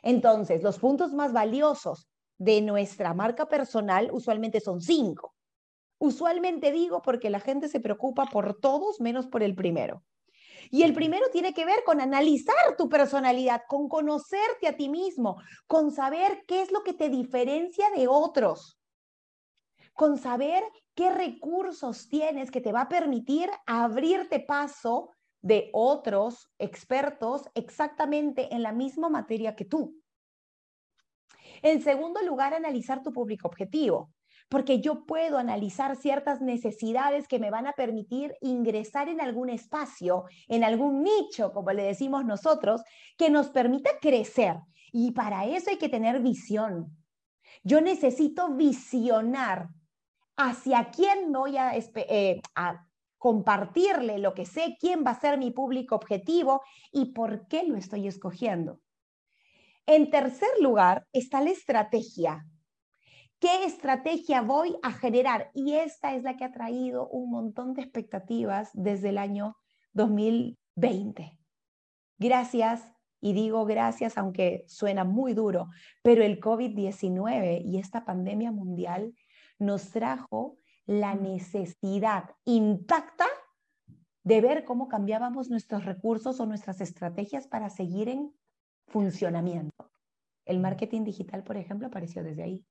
Entonces, los puntos más valiosos de nuestra marca personal usualmente son cinco. Usualmente digo porque la gente se preocupa por todos menos por el primero. Y el primero tiene que ver con analizar tu personalidad, con conocerte a ti mismo, con saber qué es lo que te diferencia de otros, con saber qué recursos tienes que te va a permitir abrirte paso de otros expertos exactamente en la misma materia que tú. En segundo lugar, analizar tu público objetivo porque yo puedo analizar ciertas necesidades que me van a permitir ingresar en algún espacio, en algún nicho, como le decimos nosotros, que nos permita crecer. Y para eso hay que tener visión. Yo necesito visionar hacia quién voy a, eh, a compartirle lo que sé, quién va a ser mi público objetivo y por qué lo estoy escogiendo. En tercer lugar está la estrategia. ¿Qué estrategia voy a generar? Y esta es la que ha traído un montón de expectativas desde el año 2020. Gracias, y digo gracias aunque suena muy duro, pero el COVID-19 y esta pandemia mundial nos trajo la necesidad intacta de ver cómo cambiábamos nuestros recursos o nuestras estrategias para seguir en funcionamiento. El marketing digital, por ejemplo, apareció desde ahí.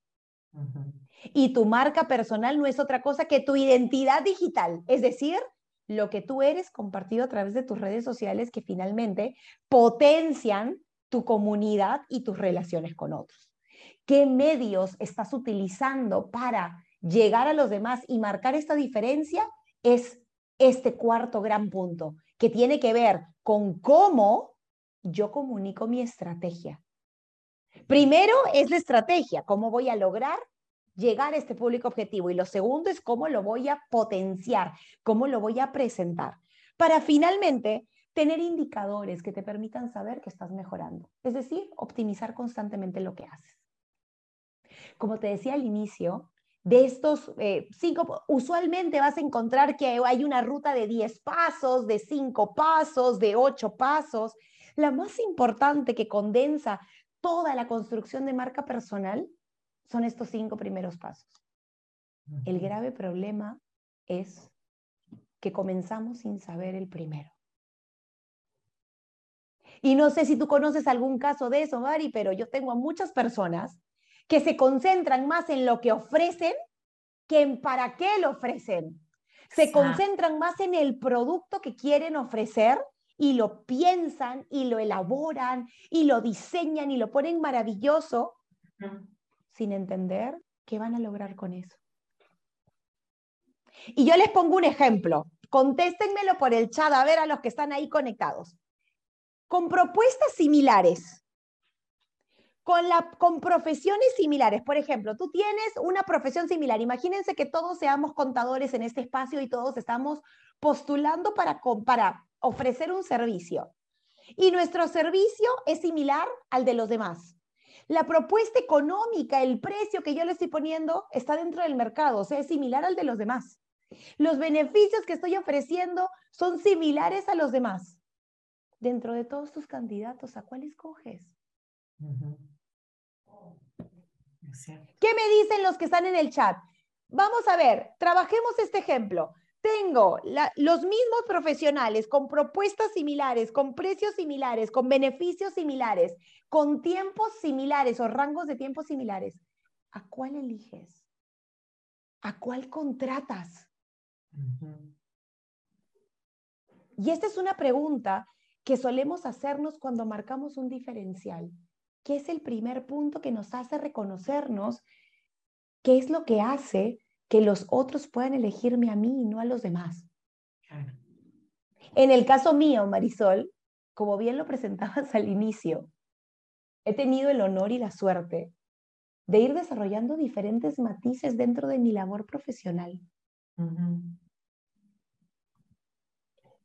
Y tu marca personal no es otra cosa que tu identidad digital, es decir, lo que tú eres compartido a través de tus redes sociales que finalmente potencian tu comunidad y tus relaciones con otros. ¿Qué medios estás utilizando para llegar a los demás y marcar esta diferencia? Es este cuarto gran punto, que tiene que ver con cómo yo comunico mi estrategia. Primero es la estrategia, cómo voy a lograr llegar a este público objetivo. Y lo segundo es cómo lo voy a potenciar, cómo lo voy a presentar. Para finalmente tener indicadores que te permitan saber que estás mejorando. Es decir, optimizar constantemente lo que haces. Como te decía al inicio, de estos eh, cinco, usualmente vas a encontrar que hay una ruta de 10 pasos, de 5 pasos, de 8 pasos. La más importante que condensa toda la construcción de marca personal son estos cinco primeros pasos. El grave problema es que comenzamos sin saber el primero. Y no sé si tú conoces algún caso de eso, Mari, pero yo tengo a muchas personas que se concentran más en lo que ofrecen que en para qué lo ofrecen. Se concentran más en el producto que quieren ofrecer y lo piensan y lo elaboran y lo diseñan y lo ponen maravilloso sin entender qué van a lograr con eso. Y yo les pongo un ejemplo. Contéstenmelo por el chat a ver a los que están ahí conectados. Con propuestas similares, con, la, con profesiones similares. Por ejemplo, tú tienes una profesión similar. Imagínense que todos seamos contadores en este espacio y todos estamos postulando para, para ofrecer un servicio. Y nuestro servicio es similar al de los demás. La propuesta económica, el precio que yo le estoy poniendo está dentro del mercado, o sea, es similar al de los demás. Los beneficios que estoy ofreciendo son similares a los demás. Dentro de todos tus candidatos, ¿a cuál escoges? ¿Qué me dicen los que están en el chat? Vamos a ver, trabajemos este ejemplo tengo los mismos profesionales con propuestas similares, con precios similares, con beneficios similares, con tiempos similares o rangos de tiempos similares, ¿a cuál eliges? ¿A cuál contratas? Y esta es una pregunta que solemos hacernos cuando marcamos un diferencial. ¿Qué es el primer punto que nos hace reconocernos? ¿Qué es lo que hace que los otros puedan elegirme a mí y no a los demás. En el caso mío, Marisol, como bien lo presentabas al inicio, he tenido el honor y la suerte de ir desarrollando diferentes matices dentro de mi labor profesional.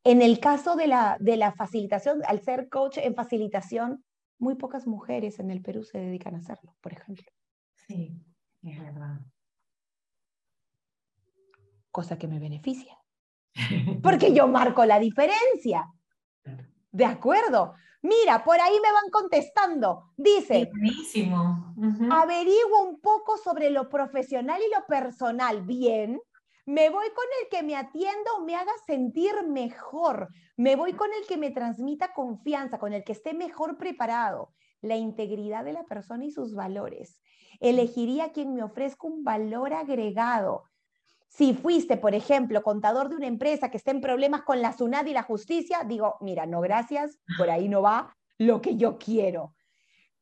En el caso de la, de la facilitación, al ser coach en facilitación, muy pocas mujeres en el Perú se dedican a hacerlo, por ejemplo. Sí, es verdad. Cosa que me beneficia. Porque yo marco la diferencia. De acuerdo. Mira, por ahí me van contestando. Dice, buenísimo. averiguo un poco sobre lo profesional y lo personal. Bien, me voy con el que me atienda o me haga sentir mejor. Me voy con el que me transmita confianza, con el que esté mejor preparado. La integridad de la persona y sus valores. Elegiría a quien me ofrezca un valor agregado. Si fuiste, por ejemplo, contador de una empresa que esté en problemas con la SUNAD y la justicia, digo, mira, no gracias, por ahí no va lo que yo quiero.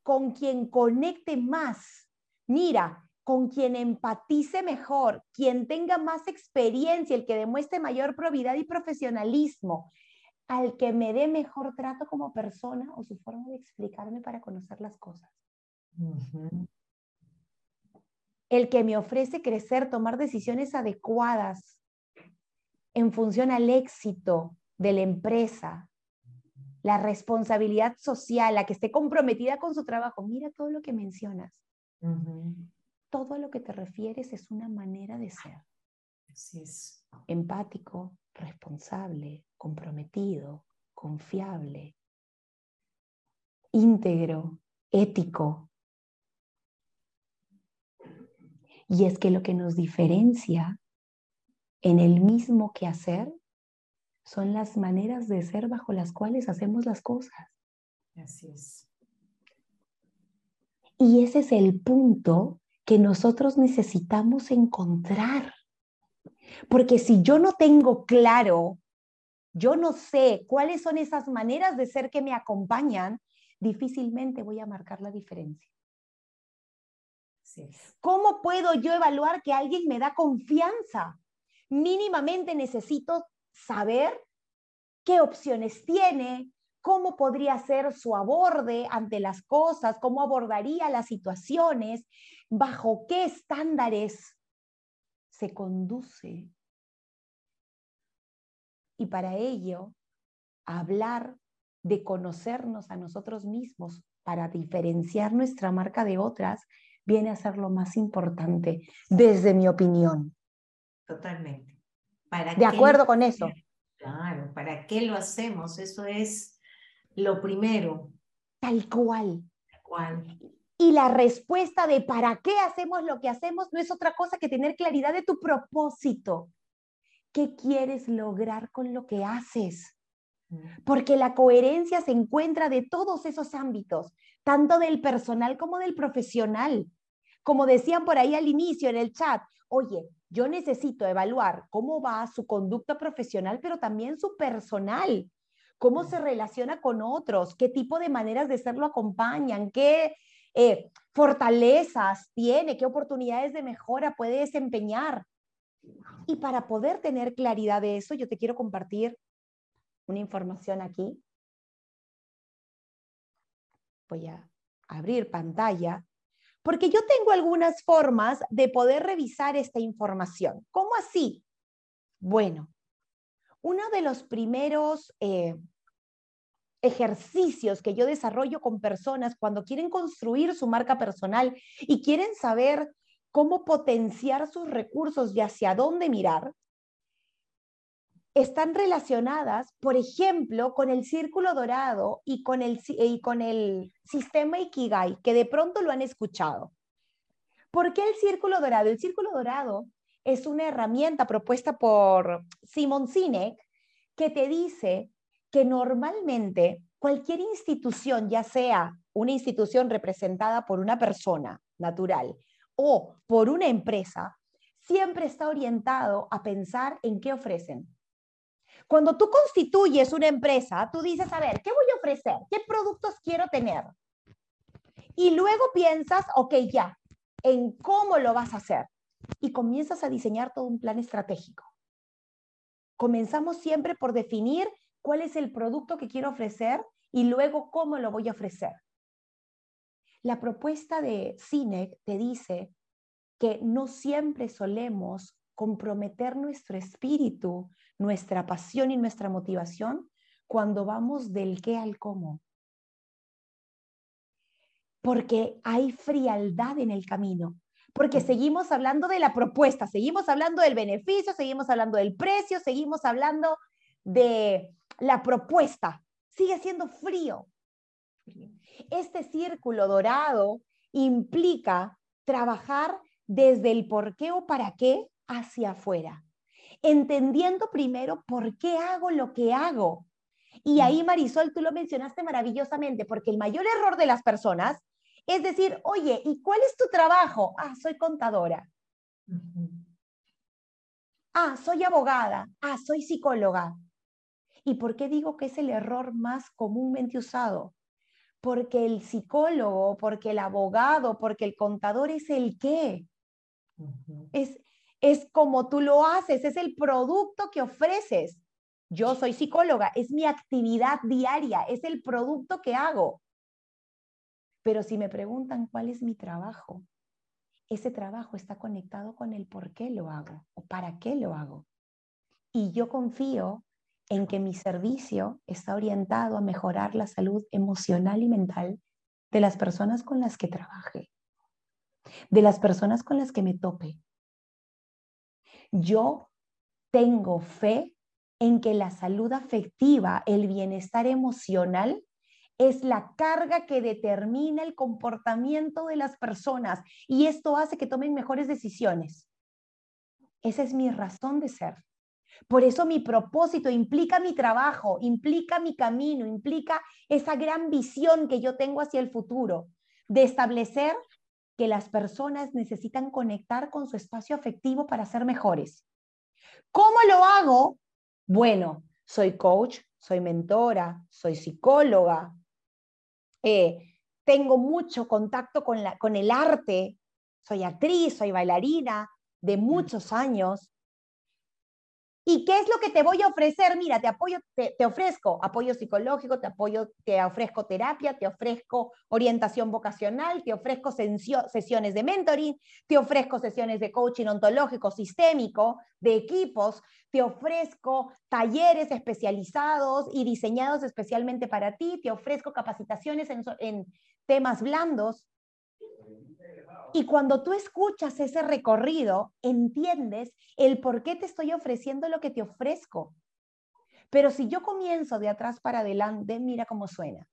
Con quien conecte más. Mira, con quien empatice mejor, quien tenga más experiencia, el que demuestre mayor probidad y profesionalismo, al que me dé mejor trato como persona o su forma de explicarme para conocer las cosas. El que me ofrece crecer, tomar decisiones adecuadas en función al éxito de la empresa, la responsabilidad social, la que esté comprometida con su trabajo. Mira todo lo que mencionas todo lo que te refieres es una manera de ser. es. Empático, responsable, comprometido, confiable, íntegro, ético. Y es que lo que nos diferencia en el mismo quehacer son las maneras de ser bajo las cuales hacemos las cosas. Así es. Y ese es el punto que nosotros necesitamos encontrar. Porque si yo no tengo claro, yo no sé cuáles son esas maneras de ser que me acompañan, difícilmente voy a marcar la diferencia. ¿Cómo puedo yo evaluar que alguien me da confianza? Mínimamente necesito saber qué opciones tiene, cómo podría ser su aborde ante las cosas, cómo abordaría las situaciones, bajo qué estándares se conduce. Y para ello, hablar de conocernos a nosotros mismos para diferenciar nuestra marca de otras viene a ser lo más importante, desde mi opinión. Totalmente. de acuerdo con eso. Claro, ¿para qué lo hacemos? Eso es lo primero. Tal cual. Tal cual. Y la respuesta de para qué hacemos lo que hacemos no es otra cosa que tener claridad de tu propósito. ¿Qué quieres lograr con lo que haces? Porque la coherencia se encuentra de todos esos ámbitos, tanto del personal como del profesional. Como decían por ahí al inicio en el chat, oye, yo necesito evaluar cómo va su conducta profesional, pero también su personal cómo se relaciona con otros, qué tipo de maneras de ser lo acompañan, qué eh, fortalezas tiene, qué oportunidades de mejora puede desempeñar. Y para poder tener claridad de eso, yo te quiero compartir una información aquí. Voy a abrir pantalla, porque yo tengo algunas formas de poder revisar esta información. ¿Cómo así? Bueno, uno de los primeros eh, ejercicios que yo desarrollo con personas cuando quieren construir su marca personal y quieren saber cómo potenciar sus recursos y hacia dónde mirar, están relacionadas, por ejemplo, con el círculo dorado y con el, y con el sistema Ikigai, que de pronto lo han escuchado. ¿Por qué el círculo dorado? El círculo dorado es una herramienta propuesta por Simon Sinek que te dice que normalmente cualquier institución, ya sea una institución representada por una persona natural o por una empresa, siempre está orientado a pensar en qué ofrecen. Cuando tú constituyes una empresa, tú dices, a ver, ¿qué voy a ofrecer? ¿Qué productos quiero tener? Y luego piensas, ok, ya, en cómo lo vas a hacer. Y comienzas a diseñar todo un plan estratégico. Comenzamos siempre por definir cuál es el producto que quiero ofrecer y luego cómo lo voy a ofrecer. La propuesta de CINEC te dice que no siempre solemos comprometer nuestro espíritu, nuestra pasión y nuestra motivación cuando vamos del qué al cómo. Porque hay frialdad en el camino, porque seguimos hablando de la propuesta, seguimos hablando del beneficio, seguimos hablando del precio, seguimos hablando de la propuesta. Sigue siendo frío. Este círculo dorado implica trabajar desde el por qué o para qué hacia afuera, entendiendo primero por qué hago lo que hago. Y ahí, Marisol, tú lo mencionaste maravillosamente, porque el mayor error de las personas es decir, oye, ¿y cuál es tu trabajo? Ah, soy contadora. Ah, soy abogada. Ah, soy psicóloga. ¿Y por qué digo que es el error más comúnmente usado? Porque el psicólogo, porque el abogado, porque el contador es el qué. es, es como tú lo haces, es el producto que ofreces. Yo soy psicóloga, es mi actividad diaria, es el producto que hago. Pero si me preguntan cuál es mi trabajo, ese trabajo está conectado con el por qué lo hago o para qué lo hago. Y yo confío en que mi servicio está orientado a mejorar la salud emocional y mental de las personas con las que trabaje, de las personas con las que me tope. Yo tengo fe en que la salud afectiva, el bienestar emocional, es la carga que determina el comportamiento de las personas y esto hace que tomen mejores decisiones. Esa es mi razón de ser. Por eso mi propósito implica mi trabajo, implica mi camino, implica esa gran visión que yo tengo hacia el futuro, de establecer que las personas necesitan conectar con su espacio afectivo para ser mejores. ¿Cómo lo hago? Bueno, soy coach, soy mentora, soy psicóloga, eh, tengo mucho contacto con, la, con el arte, soy actriz, soy bailarina de muchos años, ¿Y qué es lo que te voy a ofrecer? Mira, te apoyo, te, ofrezco apoyo psicológico, te apoyo, te ofrezco terapia, te ofrezco orientación vocacional, te ofrezco sesiones de mentoring, te ofrezco sesiones de coaching ontológico sistémico, de equipos, te ofrezco talleres especializados y diseñados especialmente para ti, te ofrezco capacitaciones en temas blandos, y cuando tú escuchas ese recorrido, entiendes el por qué te estoy ofreciendo lo que te ofrezco. Pero si yo comienzo de atrás para adelante, mira cómo suena.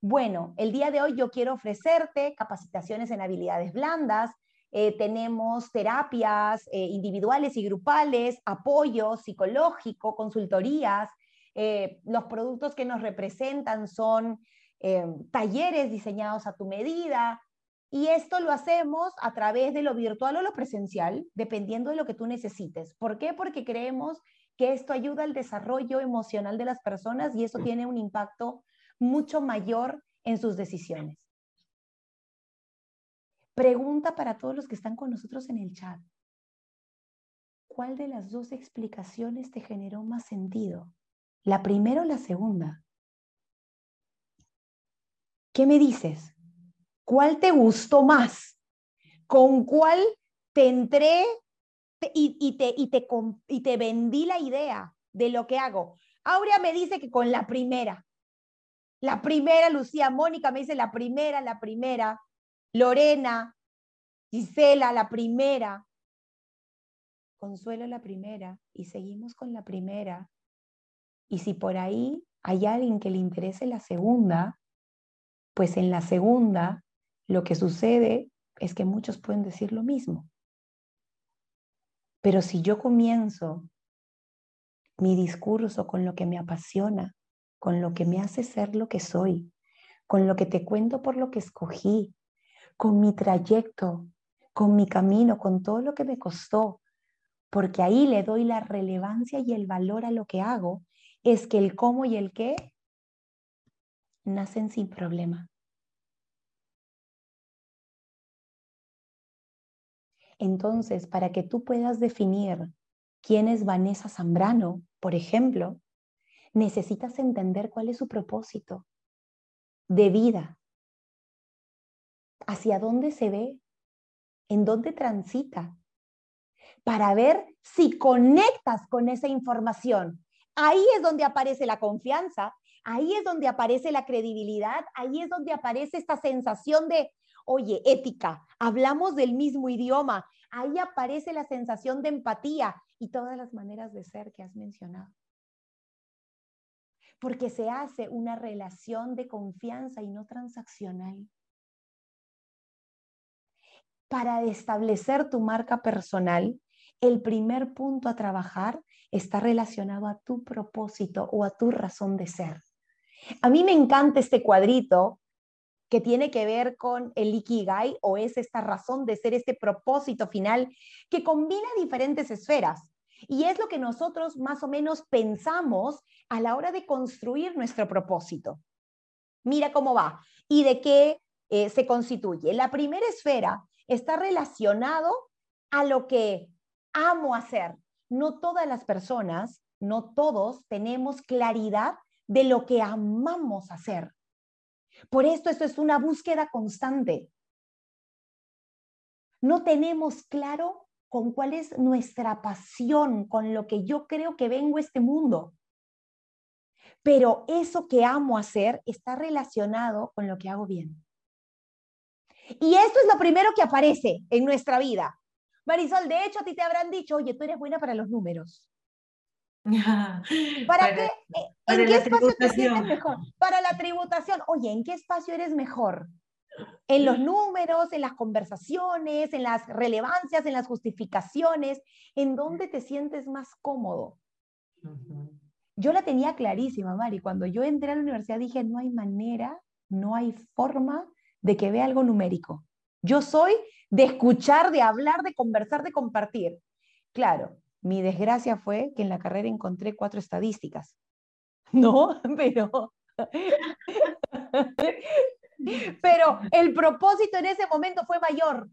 Bueno, el día de hoy yo quiero ofrecerte capacitaciones en habilidades blandas, eh, tenemos terapias eh, individuales y grupales, apoyo psicológico, consultorías. Eh, los productos que nos representan son talleres diseñados a tu medida, y esto lo hacemos a través de lo virtual o lo presencial, dependiendo de lo que tú necesites. ¿Por qué? Porque creemos que esto ayuda al desarrollo emocional de las personas y eso tiene un impacto mucho mayor en sus decisiones. Pregunta para todos los que están con nosotros en el chat. ¿Cuál de las dos explicaciones te generó más sentido? ¿La primera o la segunda? ¿Qué me dices? ¿Cuál te gustó más? ¿Con cuál te entré y, te, y, te, y te vendí la idea de lo que hago? Aurea me dice que con la primera. La primera, Lucía, Mónica me dice la primera, la primera. Lorena, Gisela, la primera. Consuelo, la primera. Y seguimos con la primera. Y si por ahí hay alguien que le interese la segunda, pues en la segunda lo que sucede es que muchos pueden decir lo mismo. Pero si yo comienzo mi discurso con lo que me apasiona, con lo que me hace ser lo que soy, con lo que te cuento por lo que escogí, con mi trayecto, con mi camino, con todo lo que me costó, porque ahí le doy la relevancia y el valor a lo que hago, es que el cómo y el qué nacen sin problema. Entonces, para que tú puedas definir quién es Vanessa Zambrano, por ejemplo, necesitas entender cuál es su propósito, de vida. ¿Hacia dónde se ve? ¿En dónde transita? Para ver si conectas con esa información. Ahí es donde aparece la confianza, ahí es donde aparece la credibilidad, ahí es donde aparece esta sensación de, oye, ética, hablamos del mismo idioma, ahí aparece la sensación de empatía y todas las maneras de ser que has mencionado porque se hace una relación de confianza y no transaccional. Para establecer tu marca personal, el primer punto a trabajar está relacionado a tu propósito o a tu razón de ser. A mí me encanta este cuadrito que tiene que ver con el Ikigai o es esta razón de ser, este propósito final que combina diferentes esferas. Y es lo que nosotros más o menos pensamos a la hora de construir nuestro propósito. Mira cómo va y de qué eh, se constituye. La primera esfera está relacionado a lo que amo hacer. No todas las personas, no todos tenemos claridad de lo que amamos hacer. Por esto esto es una búsqueda constante. No tenemos claro con cuál es nuestra pasión, con lo que yo creo que vengo a este mundo. Pero eso que amo hacer está relacionado con lo que hago bien. Y esto es lo primero que aparece en nuestra vida. Marisol, de hecho, a ti te habrán dicho, oye, tú eres buena para los números. ¿Para, qué? ¿En qué espacio te sientes mejor? Para la tributación. Oye, ¿en qué espacio eres mejor? en los números, en las conversaciones, en las relevancias, en las justificaciones, en dónde te sientes más cómodo. Yo la tenía clarísima, Mari. Cuando yo entré a la universidad dije, no hay manera, no hay forma de que vea algo numérico. Yo soy de escuchar, de hablar, de conversar, de compartir. Claro, mi desgracia fue que en la carrera encontré cuatro estadísticas. No, pero pero el propósito en ese momento fue mayor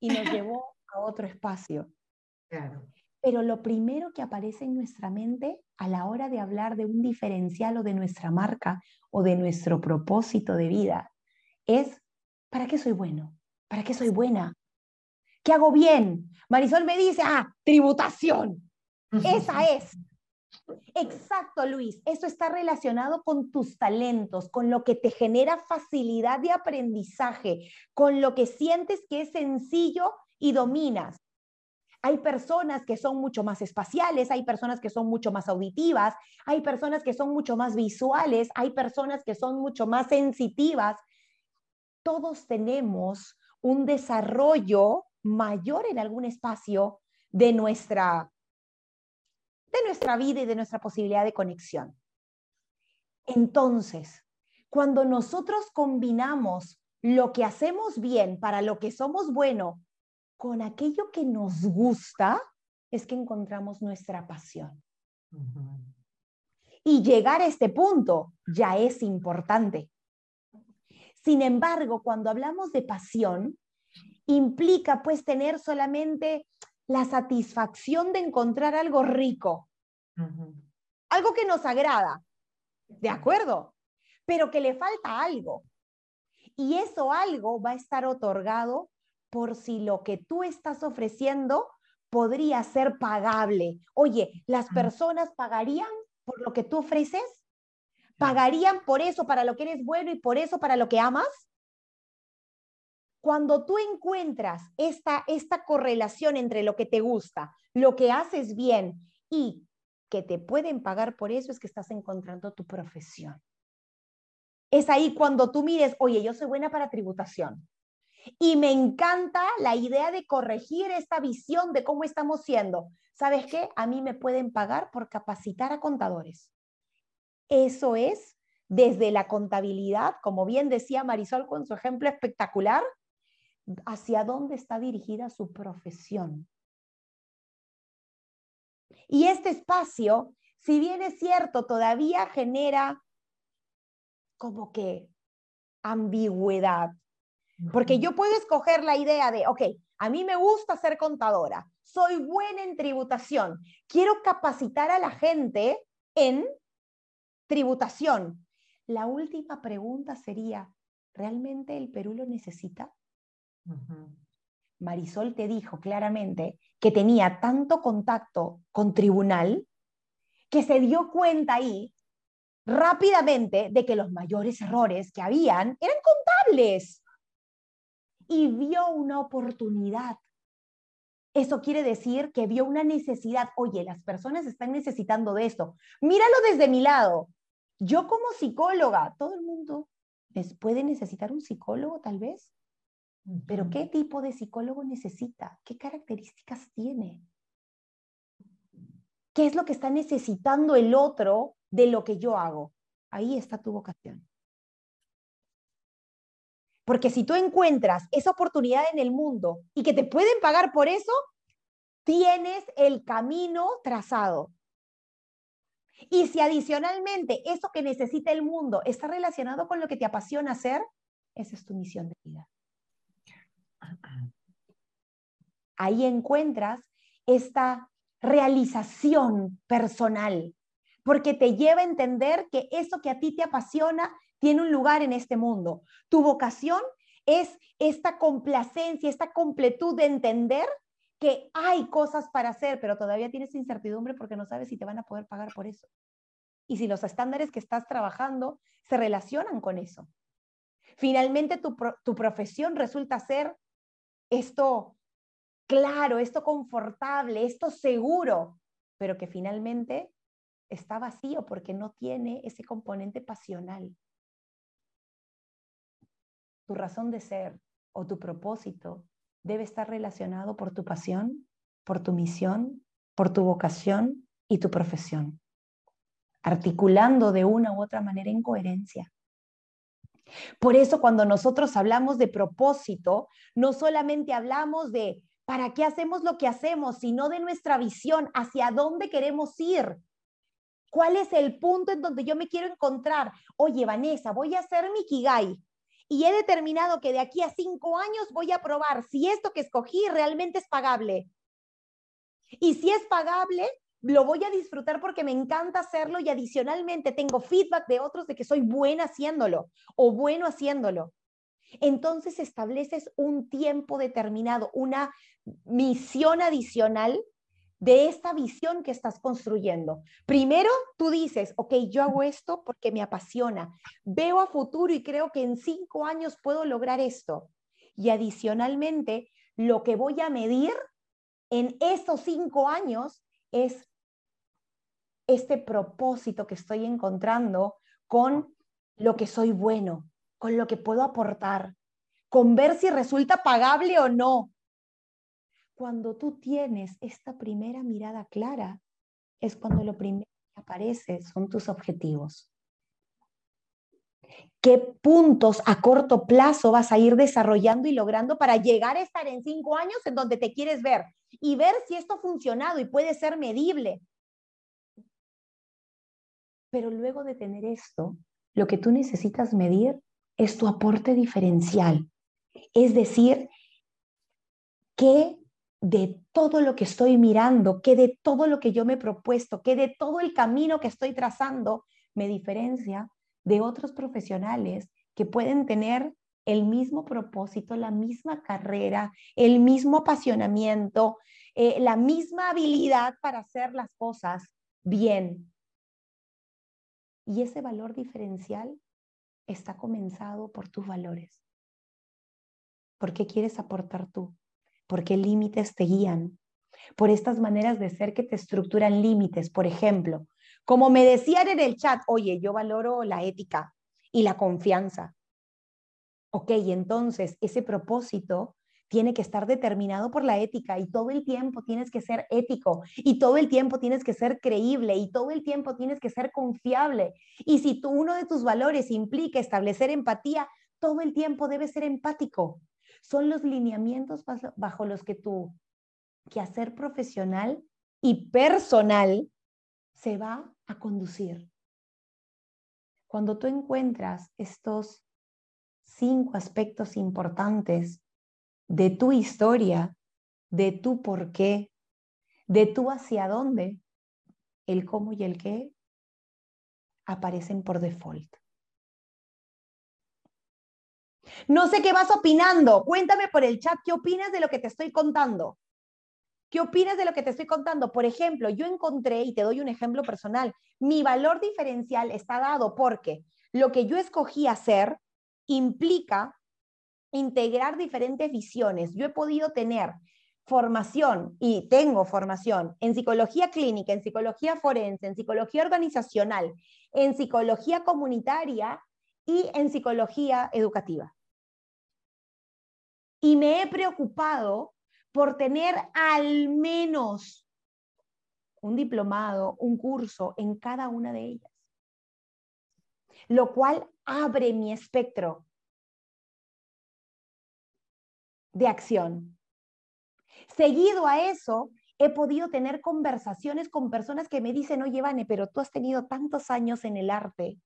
y nos llevó a otro espacio. Pero lo primero que aparece en nuestra mente a la hora de hablar de un diferencial o de nuestra marca o de nuestro propósito de vida es, ¿para qué soy bueno? ¿Para qué soy buena? ¿Qué hago bien? Marisol me dice, ah, tributación. Esa es. Exacto, Luis. Eso está relacionado con tus talentos, con lo que te genera facilidad de aprendizaje, con lo que sientes que es sencillo y dominas. Hay personas que son mucho más espaciales, hay personas que son mucho más auditivas, hay personas que son mucho más visuales, hay personas que son mucho más sensitivas. Todos tenemos un desarrollo mayor en algún espacio de nuestra de nuestra vida y de nuestra posibilidad de conexión. Entonces, cuando nosotros combinamos lo que hacemos bien para lo que somos bueno con aquello que nos gusta, es que encontramos nuestra pasión. Y llegar a este punto ya es importante. Sin embargo, cuando hablamos de pasión, implica pues tener solamente la satisfacción de encontrar algo rico, algo que nos agrada, ¿de acuerdo? Pero que le falta algo. Y eso algo va a estar otorgado por si lo que tú estás ofreciendo podría ser pagable. Oye, ¿las personas pagarían por lo que tú ofreces? ¿Pagarían por eso para lo que eres bueno y por eso para lo que amas? Cuando tú encuentras esta, esta correlación entre lo que te gusta, lo que haces bien y que te pueden pagar por eso, es que estás encontrando tu profesión. Es ahí cuando tú mires, oye, yo soy buena para tributación. Y me encanta la idea de corregir esta visión de cómo estamos siendo. ¿Sabes qué? A mí me pueden pagar por capacitar a contadores. Eso es desde la contabilidad, como bien decía Marisol con su ejemplo espectacular, hacia dónde está dirigida su profesión. Y este espacio, si bien es cierto, todavía genera como que ambigüedad. Porque yo puedo escoger la idea de, ok, a mí me gusta ser contadora, soy buena en tributación, quiero capacitar a la gente en tributación, la última pregunta sería, ¿realmente el Perú lo necesita? Marisol te dijo claramente que tenía tanto contacto con tribunal que se dio cuenta ahí rápidamente de que los mayores errores que habían eran contables y vio una oportunidad. Eso quiere decir que vio una necesidad. Oye, las personas están necesitando de esto. Míralo desde mi lado. Yo como psicóloga, todo el mundo puede necesitar un psicólogo tal vez. Pero ¿qué tipo de psicólogo necesita? ¿Qué características tiene? ¿Qué es lo que está necesitando el otro de lo que yo hago? Ahí está tu vocación. Porque si tú encuentras esa oportunidad en el mundo y que te pueden pagar por eso, tienes el camino trazado. Y si adicionalmente eso que necesita el mundo está relacionado con lo que te apasiona hacer, esa es tu misión de vida. Ahí encuentras esta realización personal, porque te lleva a entender que eso que a ti te apasiona tiene un lugar en este mundo. Tu vocación es esta complacencia, esta completud de entender que hay cosas para hacer, pero todavía tienes incertidumbre porque no sabes si te van a poder pagar por eso. Y si los estándares que estás trabajando se relacionan con eso. Finalmente, tu, tu profesión resulta ser esto claro, esto confortable, esto seguro, pero que finalmente está vacío porque no tiene ese componente pasional. Tu razón de ser o tu propósito debe estar relacionado por tu pasión, por tu misión, por tu vocación y tu profesión, articulando de una u otra manera en coherencia. Por eso cuando nosotros hablamos de propósito, no solamente hablamos de para qué hacemos lo que hacemos, sino de nuestra visión, hacia dónde queremos ir. ¿Cuál es el punto en donde yo me quiero encontrar? Oye, Vanessa, voy a hacer mi Kigai y he determinado que de aquí a cinco años voy a probar si esto que escogí realmente es pagable. Y si es pagable, lo voy a disfrutar porque me encanta hacerlo y adicionalmente tengo feedback de otros de que soy buena haciéndolo o bueno haciéndolo. Entonces estableces un tiempo determinado, una misión adicional de esta visión que estás construyendo. Primero, tú dices, ok, yo hago esto porque me apasiona, veo a futuro y creo que en cinco años puedo lograr esto. Y adicionalmente, lo que voy a medir en esos cinco años es este propósito que estoy encontrando con lo que soy bueno, con lo que puedo aportar, con ver si resulta pagable o no. Cuando tú tienes esta primera mirada clara, es cuando lo primero que aparece son tus objetivos. ¿Qué puntos a corto plazo vas a ir desarrollando y logrando para llegar a estar en cinco años en donde te quieres ver y ver si esto ha funcionado y puede ser medible? Pero luego de tener esto, lo que tú necesitas medir es tu aporte diferencial. Es decir, que de todo lo que estoy mirando, que de todo lo que yo me he propuesto, que de todo el camino que estoy trazando, me diferencia de otros profesionales que pueden tener el mismo propósito, la misma carrera, el mismo apasionamiento, eh, la misma habilidad para hacer las cosas bien, y ese valor diferencial está comenzado por tus valores. ¿Por qué quieres aportar tú? ¿Por qué límites te guían? Por estas maneras de ser que te estructuran límites. Por ejemplo, como me decían en el chat, oye, yo valoro la ética y la confianza. Ok, entonces ese propósito tiene que estar determinado por la ética y todo el tiempo tienes que ser ético y todo el tiempo tienes que ser creíble y todo el tiempo tienes que ser confiable. Y si tú, uno de tus valores implica establecer empatía, todo el tiempo debes ser empático. Son los lineamientos bajo los que tu quehacer profesional y personal se va a conducir. Cuando tú encuentras estos cinco aspectos importantes de tu historia, de tu por qué, de tu hacia dónde, el cómo y el qué aparecen por default. No sé qué vas opinando. Cuéntame por el chat qué opinas de lo que te estoy contando. ¿Qué opinas de lo que te estoy contando? Por ejemplo, yo encontré, y te doy un ejemplo personal, mi valor diferencial está dado porque lo que yo escogí hacer implica integrar diferentes visiones. Yo he podido tener formación y tengo formación en psicología clínica, en psicología forense, en psicología organizacional, en psicología comunitaria y en psicología educativa. Y me he preocupado por tener al menos un diplomado, un curso en cada una de ellas, lo cual abre mi espectro de acción. Seguido a eso, he podido tener conversaciones con personas que me dicen, oye, Vane, pero tú has tenido tantos años en el arte,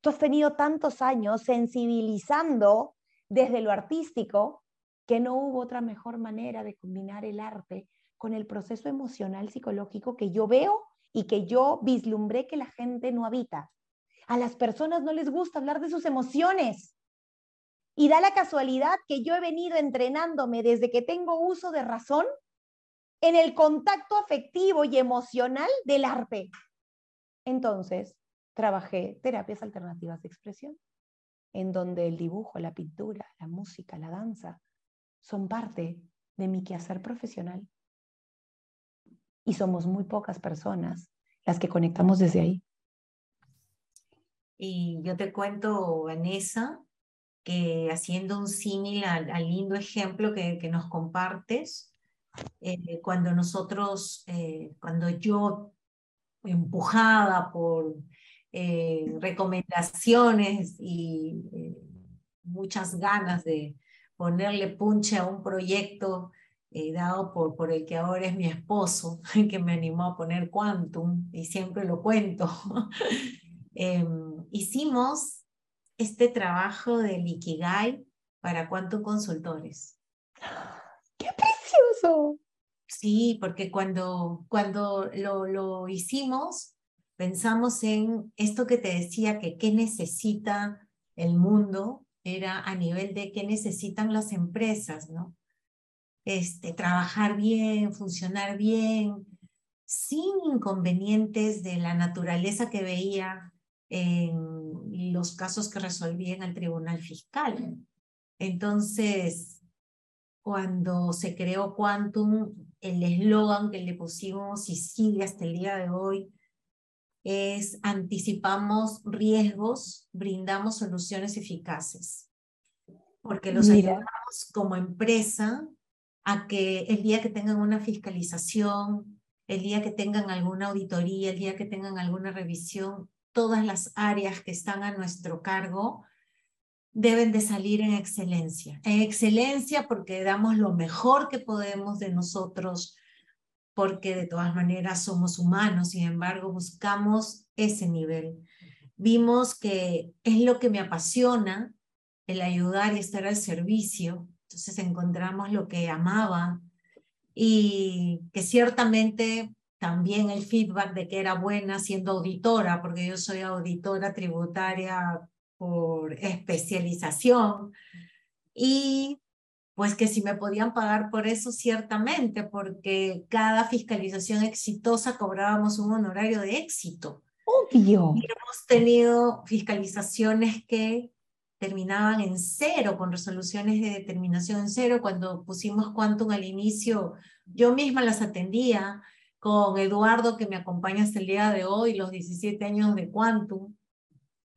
tú has tenido tantos años sensibilizando desde lo artístico, que no hubo otra mejor manera de combinar el arte con el proceso emocional psicológico que yo veo y que yo vislumbré que la gente no habita. A las personas no les gusta hablar de sus emociones. Y da la casualidad que yo he venido entrenándome desde que tengo uso de razón en el contacto afectivo y emocional del arte. Entonces, trabajé terapias alternativas de expresión, en donde el dibujo, la pintura, la música, la danza son parte de mi quehacer profesional. Y somos muy pocas personas las que conectamos desde ahí. Y yo te cuento, Vanessa, que haciendo un símil al, lindo ejemplo que, nos compartes, eh, cuando nosotros, eh, cuando yo, empujada por eh, recomendaciones y muchas ganas de ponerle punche a un proyecto dado por, por el que ahora es mi esposo, que me animó a poner Quantum, y siempre lo cuento, em, hicimos este trabajo de Ikigai para Quantum Consultores. ¡Qué precioso! Sí, porque cuando, cuando lo, lo hicimos, pensamos en esto que te decía, que qué necesita el mundo, era a nivel de qué necesitan las empresas, ¿no? Este, trabajar bien, funcionar bien, sin inconvenientes de la naturaleza que veía en los casos que resolví en el tribunal fiscal. Entonces, cuando se creó Quantum, el eslogan que le pusimos y sigue hasta el día de hoy es anticipamos riesgos, brindamos soluciones eficaces. Porque los ayudamos como empresa a que el día que tengan una fiscalización, el día que tengan alguna auditoría, el día que tengan alguna revisión, todas las áreas que están a nuestro cargo deben de salir en excelencia. En excelencia porque damos lo mejor que podemos de nosotros, porque de todas maneras somos humanos, sin embargo buscamos ese nivel. Vimos que es lo que me apasiona, el ayudar y estar al servicio, entonces encontramos lo que amaba y que ciertamente también el feedback de que era buena siendo auditora, porque yo soy auditora tributaria por especialización. Y pues que si me podían pagar por eso, ciertamente, porque cada fiscalización exitosa cobrábamos un honorario de éxito. Obvio. Y hemos tenido fiscalizaciones que terminaban en cero, con resoluciones de determinación en cero. Cuando pusimos Quantum al inicio, yo misma las atendía con Eduardo, que me acompaña hasta el día de hoy, los 17 años de Quantum,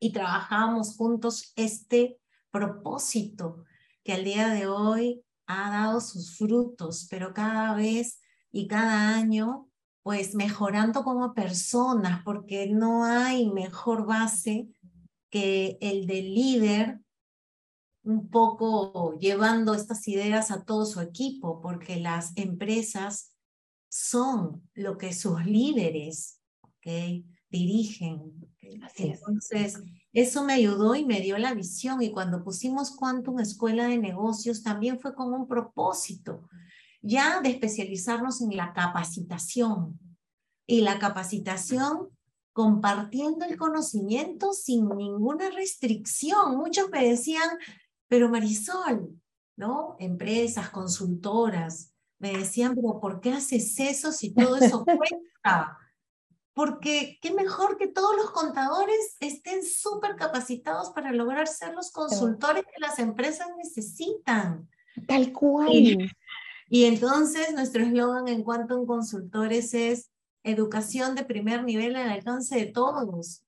y trabajamos juntos este propósito que al día de hoy ha dado sus frutos, pero cada vez y cada año, pues mejorando como personas, porque no hay mejor base que el del líder un poco llevando estas ideas a todo su equipo, porque las empresas son lo que sus líderes ¿okay? dirigen. Entonces, eso me ayudó y me dio la visión. Y cuando pusimos Quantum Escuela de Negocios, también fue con un propósito, ya de especializarnos en la capacitación. Y la capacitación compartiendo el conocimiento sin ninguna restricción. Muchos me decían, Pero Marisol, ¿no? Empresas, consultoras, me decían, pero ¿por qué haces eso si todo eso cuesta? Porque qué mejor que todos los contadores estén súper capacitados para lograr ser los consultores que las empresas necesitan. Tal cual. Y, entonces nuestro eslogan en cuanto a consultores es educación de primer nivel al alcance de todos,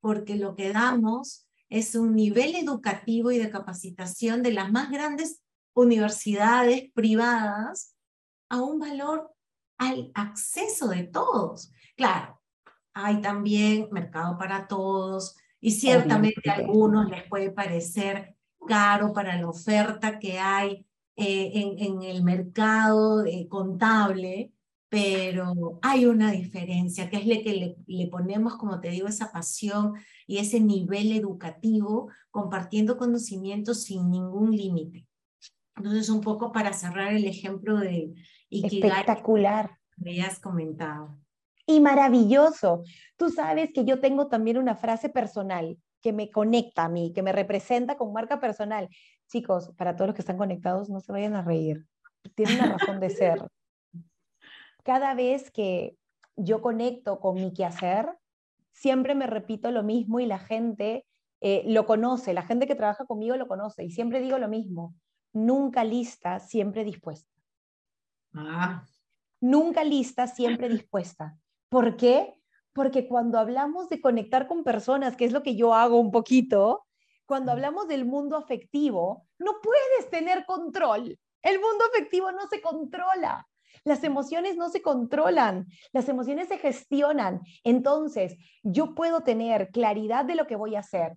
porque lo que damos es un nivel educativo y de capacitación de las más grandes universidades privadas a un valor al acceso de todos. Claro, hay también mercado para todos y ciertamente a algunos les puede parecer caro para la oferta que hay eh, en, en, el mercado eh, contable, pero hay una diferencia, que es la que le, le, ponemos, como te digo, esa pasión y ese nivel educativo, compartiendo conocimientos sin ningún límite. Entonces, un poco para cerrar el ejemplo de Ikigai Espectacular. que habías comentado. Y maravilloso. Tú sabes que yo tengo también una frase personal que me conecta a mí, que me representa con marca personal. Chicos, para todos los que están conectados, no se vayan a reír. Tiene una razón de ser. Cada vez que yo conecto con mi quehacer, siempre me repito lo mismo y la gente eh, lo conoce, la gente que trabaja conmigo lo conoce y siempre digo lo mismo nunca lista, siempre dispuesta. Ah. Nunca lista, siempre dispuesta. ¿Por qué? Porque cuando hablamos de conectar con personas, que es lo que yo hago un poquito, cuando hablamos del mundo afectivo, no puedes tener control. El mundo afectivo no se controla. Las emociones no se controlan, las emociones se gestionan. Entonces, yo puedo tener claridad de lo que voy a hacer,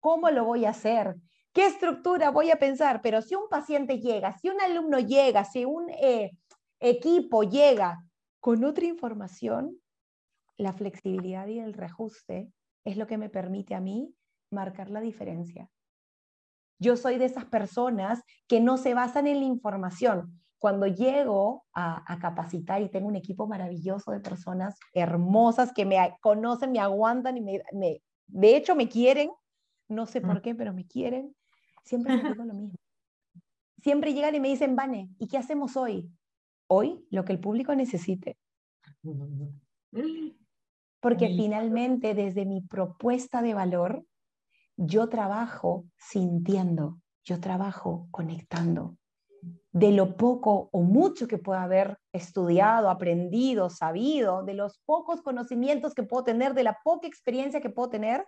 cómo lo voy a hacer, ¿Qué estructura voy a pensar? Pero si un paciente llega, si un alumno llega, si un eh, equipo llega con otra información, la flexibilidad y el reajuste es lo que me permite a mí marcar la diferencia. Yo soy de esas personas que no se basan en la información. Cuando llego a, capacitar y tengo un equipo maravilloso de personas hermosas que me conocen, me aguantan y me, de hecho me quieren, no sé por qué, pero me quieren, Siempre digo lo mismo. Siempre llegan y me dicen, Vane, ¿y qué hacemos hoy? Hoy lo que el público necesite. Porque finalmente desde mi propuesta de valor, yo trabajo sintiendo, yo trabajo conectando. De lo poco o mucho que pueda haber estudiado, aprendido, sabido, de los pocos conocimientos que puedo tener, de la poca experiencia que puedo tener,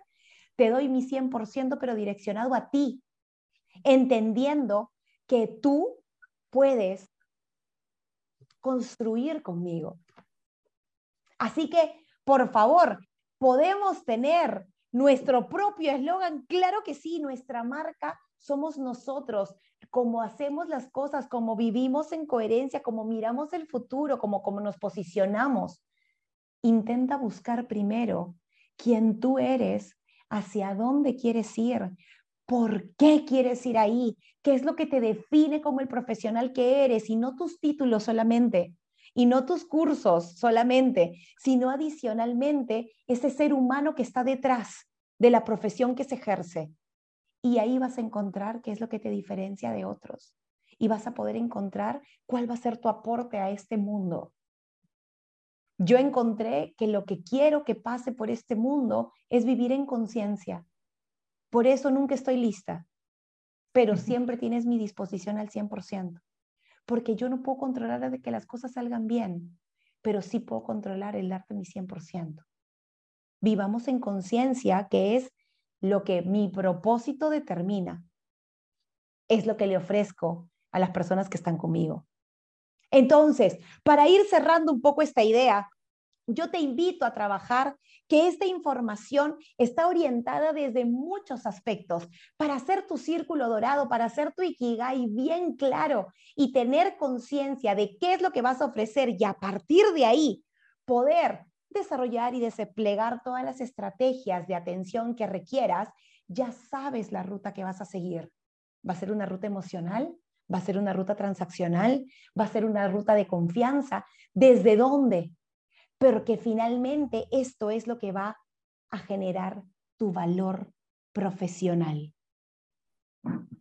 te doy mi 100%, pero direccionado a ti, entendiendo que tú puedes construir conmigo. Así que, por favor, podemos tener nuestro propio eslogan. Claro que sí, nuestra marca somos nosotros, como hacemos las cosas, como vivimos en coherencia, como miramos el futuro, como, como nos posicionamos. Intenta buscar primero quién tú eres, hacia dónde quieres ir, ¿Por qué quieres ir ahí? ¿Qué es lo que te define como el profesional que eres? Y no tus títulos solamente, y no tus cursos solamente, sino adicionalmente ese ser humano que está detrás de la profesión que se ejerce. Y ahí vas a encontrar qué es lo que te diferencia de otros. Y vas a poder encontrar cuál va a ser tu aporte a este mundo. Yo encontré que lo que quiero que pase por este mundo es vivir en conciencia, por eso nunca estoy lista, pero siempre tienes mi disposición al 100%, porque yo no puedo controlar de que las cosas salgan bien, pero sí puedo controlar el darte mi 100%. Vivamos en conciencia, que es lo que mi propósito determina, es lo que le ofrezco a las personas que están conmigo. Entonces, para ir cerrando un poco esta idea, yo te invito a trabajar que esta información está orientada desde muchos aspectos para hacer tu círculo dorado, para hacer tu ikigai bien claro y tener conciencia de qué es lo que vas a ofrecer y a partir de ahí poder desarrollar y desplegar todas las estrategias de atención que requieras, ya sabes la ruta que vas a seguir. ¿Va a ser una ruta emocional? ¿Va a ser una ruta transaccional? ¿Va a ser una ruta de confianza? ¿Desde dónde? Pero que finalmente esto es lo que va a generar tu valor profesional.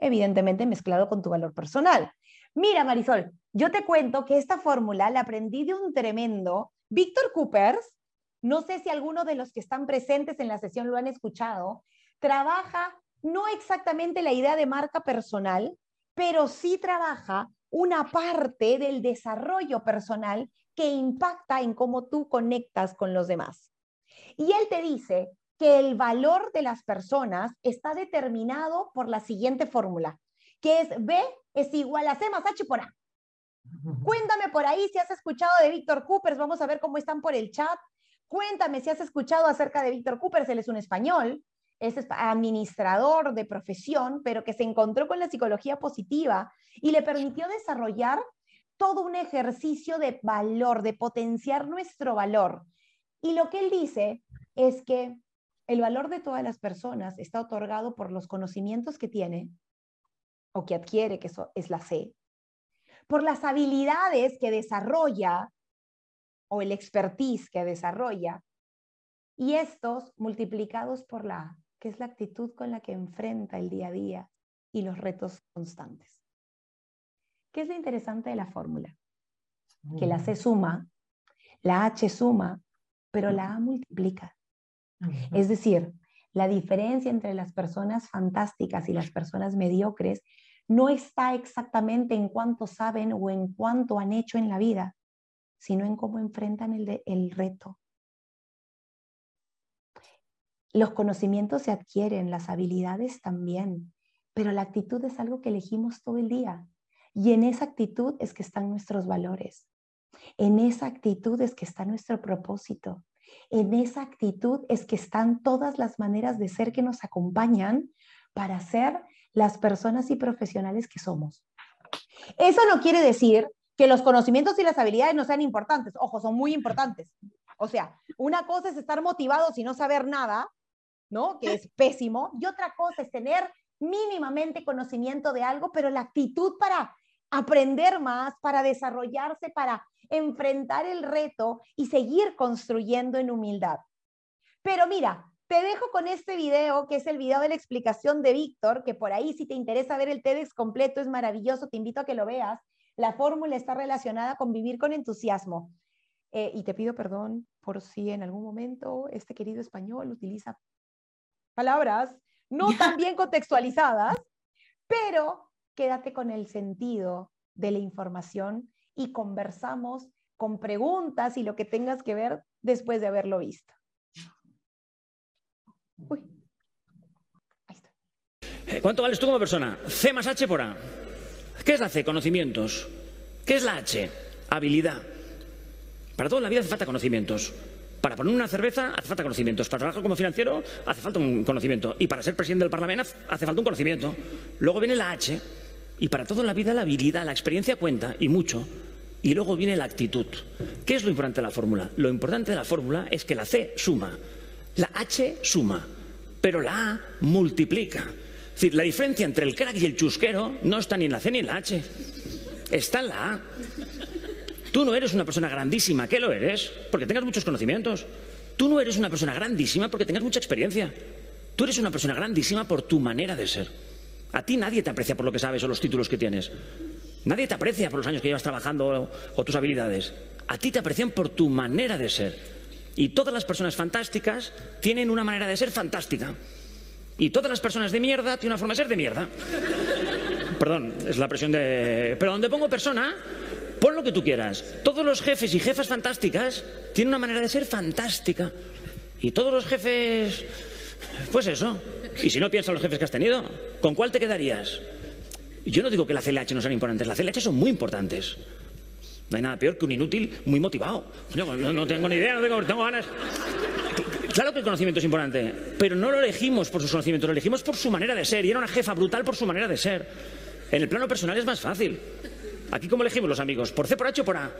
evidentemente mezclado con tu valor personal. Mira, Marisol, yo te cuento que esta fórmula la aprendí de un tremendo Víctor Coopers. No sé si alguno de los que están presentes en la sesión lo han escuchado. Trabaja no exactamente la idea de marca personal, pero sí trabaja una parte del desarrollo personal que impacta en cómo tú conectas con los demás. Y él te dice que el valor de las personas está determinado por la siguiente fórmula, que es B es igual a C más H por A. Cuéntame por ahí si has escuchado de Víctor Coopers, vamos a ver cómo están por el chat. Cuéntame si has escuchado acerca de Víctor Coopers, él es un español, es administrador de profesión, pero que se encontró con la psicología positiva y le permitió desarrollar todo un ejercicio de valor, de potenciar nuestro valor. Y lo que él dice es que el valor de todas las personas está otorgado por los conocimientos que tiene o que adquiere, que eso es la C, por las habilidades que desarrolla o el expertise que desarrolla, y estos multiplicados por la que es la actitud con la que enfrenta el día a día y los retos constantes. ¿Qué es lo interesante de la fórmula? Que la C suma, la H suma, pero la A multiplica. Es decir, la diferencia entre las personas fantásticas y las personas mediocres no está exactamente en cuánto saben o en cuánto han hecho en la vida, sino en cómo enfrentan el, el reto, los conocimientos se adquieren, las habilidades también, pero la actitud es algo que elegimos todo el día. Y en esa actitud es que están nuestros valores. En esa actitud es que está nuestro propósito. En esa actitud es que están todas las maneras de ser que nos acompañan para ser las personas y profesionales que somos. Eso no quiere decir que los conocimientos y las habilidades no sean importantes. Ojo, son muy importantes. O sea, una cosa es estar motivado sin no saber nada ¿no? Que es pésimo. Y otra cosa es tener mínimamente conocimiento de algo, pero la actitud para aprender más, para desarrollarse, para enfrentar el reto y seguir construyendo en humildad. Pero mira, te dejo con este video, que es el video de la explicación de Víctor, que por ahí si te interesa ver el TEDx completo es maravilloso, te invito a que lo veas. La fórmula está relacionada con vivir con entusiasmo. Eh, y te pido perdón por si en algún momento este querido español utiliza palabras no tan bien contextualizadas, pero quédate con el sentido de la información y conversamos con preguntas y lo que tengas que ver después de haberlo visto. Uy. Ahí está. Eh, ¿Cuánto vales tú como persona? C más H por A. ¿Qué es la C? Conocimientos. ¿Qué es la H? Habilidad. Para toda la vida hace falta conocimientos. Para poner una cerveza hace falta conocimientos. Para trabajar como financiero hace falta un conocimiento. Y para ser presidente del Parlamento hace falta un conocimiento. Luego viene la H. Y para toda la vida la habilidad, la experiencia cuenta, y mucho. Y luego viene la actitud. ¿Qué es lo importante de la fórmula? Lo importante de la fórmula es que la C suma, la H suma, pero la A multiplica. Es decir, la diferencia entre el crack y el chusquero no está ni en la C ni en la H. Está en la A. Tú no eres una persona grandísima, ¿qué lo eres? Porque tengas muchos conocimientos. Tú no eres una persona grandísima porque tengas mucha experiencia. Tú eres una persona grandísima por tu manera de ser. A ti nadie te aprecia por lo que sabes o los títulos que tienes. Nadie te aprecia por los años que llevas trabajando o, tus habilidades. A ti te aprecian por tu manera de ser. Y todas las personas fantásticas tienen una manera de ser fantástica. Y todas las personas de mierda tienen una forma de ser de mierda. Perdón, es la presión de... Pero donde pongo persona, Pon lo que tú quieras. Todos los jefes y jefas fantásticas tienen una manera de ser fantástica. Y todos los jefes, pues eso. Y si no piensas en los jefes que has tenido, ¿con cuál te quedarías? Yo no digo que la CLH no sean importantes, las CLH son muy importantes. No hay nada peor que un inútil muy motivado. No, tengo ni idea, no tengo, tengo ganas. Claro que el conocimiento es importante, pero no lo elegimos por sus conocimientos, lo elegimos por su manera de ser. Y era una jefa brutal por su manera de ser. En el plano personal es más fácil. Aquí, ¿cómo elegimos los amigos? ¿Por C, por H o por A?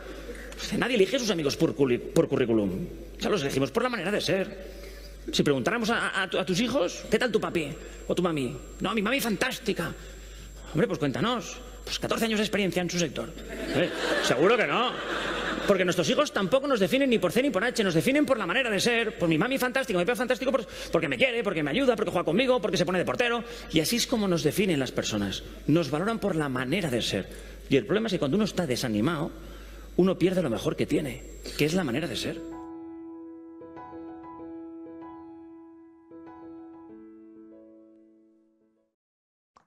Pues nadie elige a sus amigos por, por currículum. Ya los elegimos por la manera de ser. Si preguntáramos a, tus hijos, ¿qué tal tu papi o tu mami? No, mi mami fantástica. Hombre, pues cuéntanos. Pues 14 años de experiencia en su sector. ¿Eh? Seguro que no. Porque nuestros hijos tampoco nos definen ni por C ni por H, nos definen por la manera de ser, por mi mami fantástico, mi papá fantástico, porque me quiere, porque me ayuda, porque juega conmigo, porque se pone de portero. Y así es como nos definen las personas. Nos valoran por la manera de ser. Y el problema es que cuando uno está desanimado, uno pierde lo mejor que tiene, que es la manera de ser.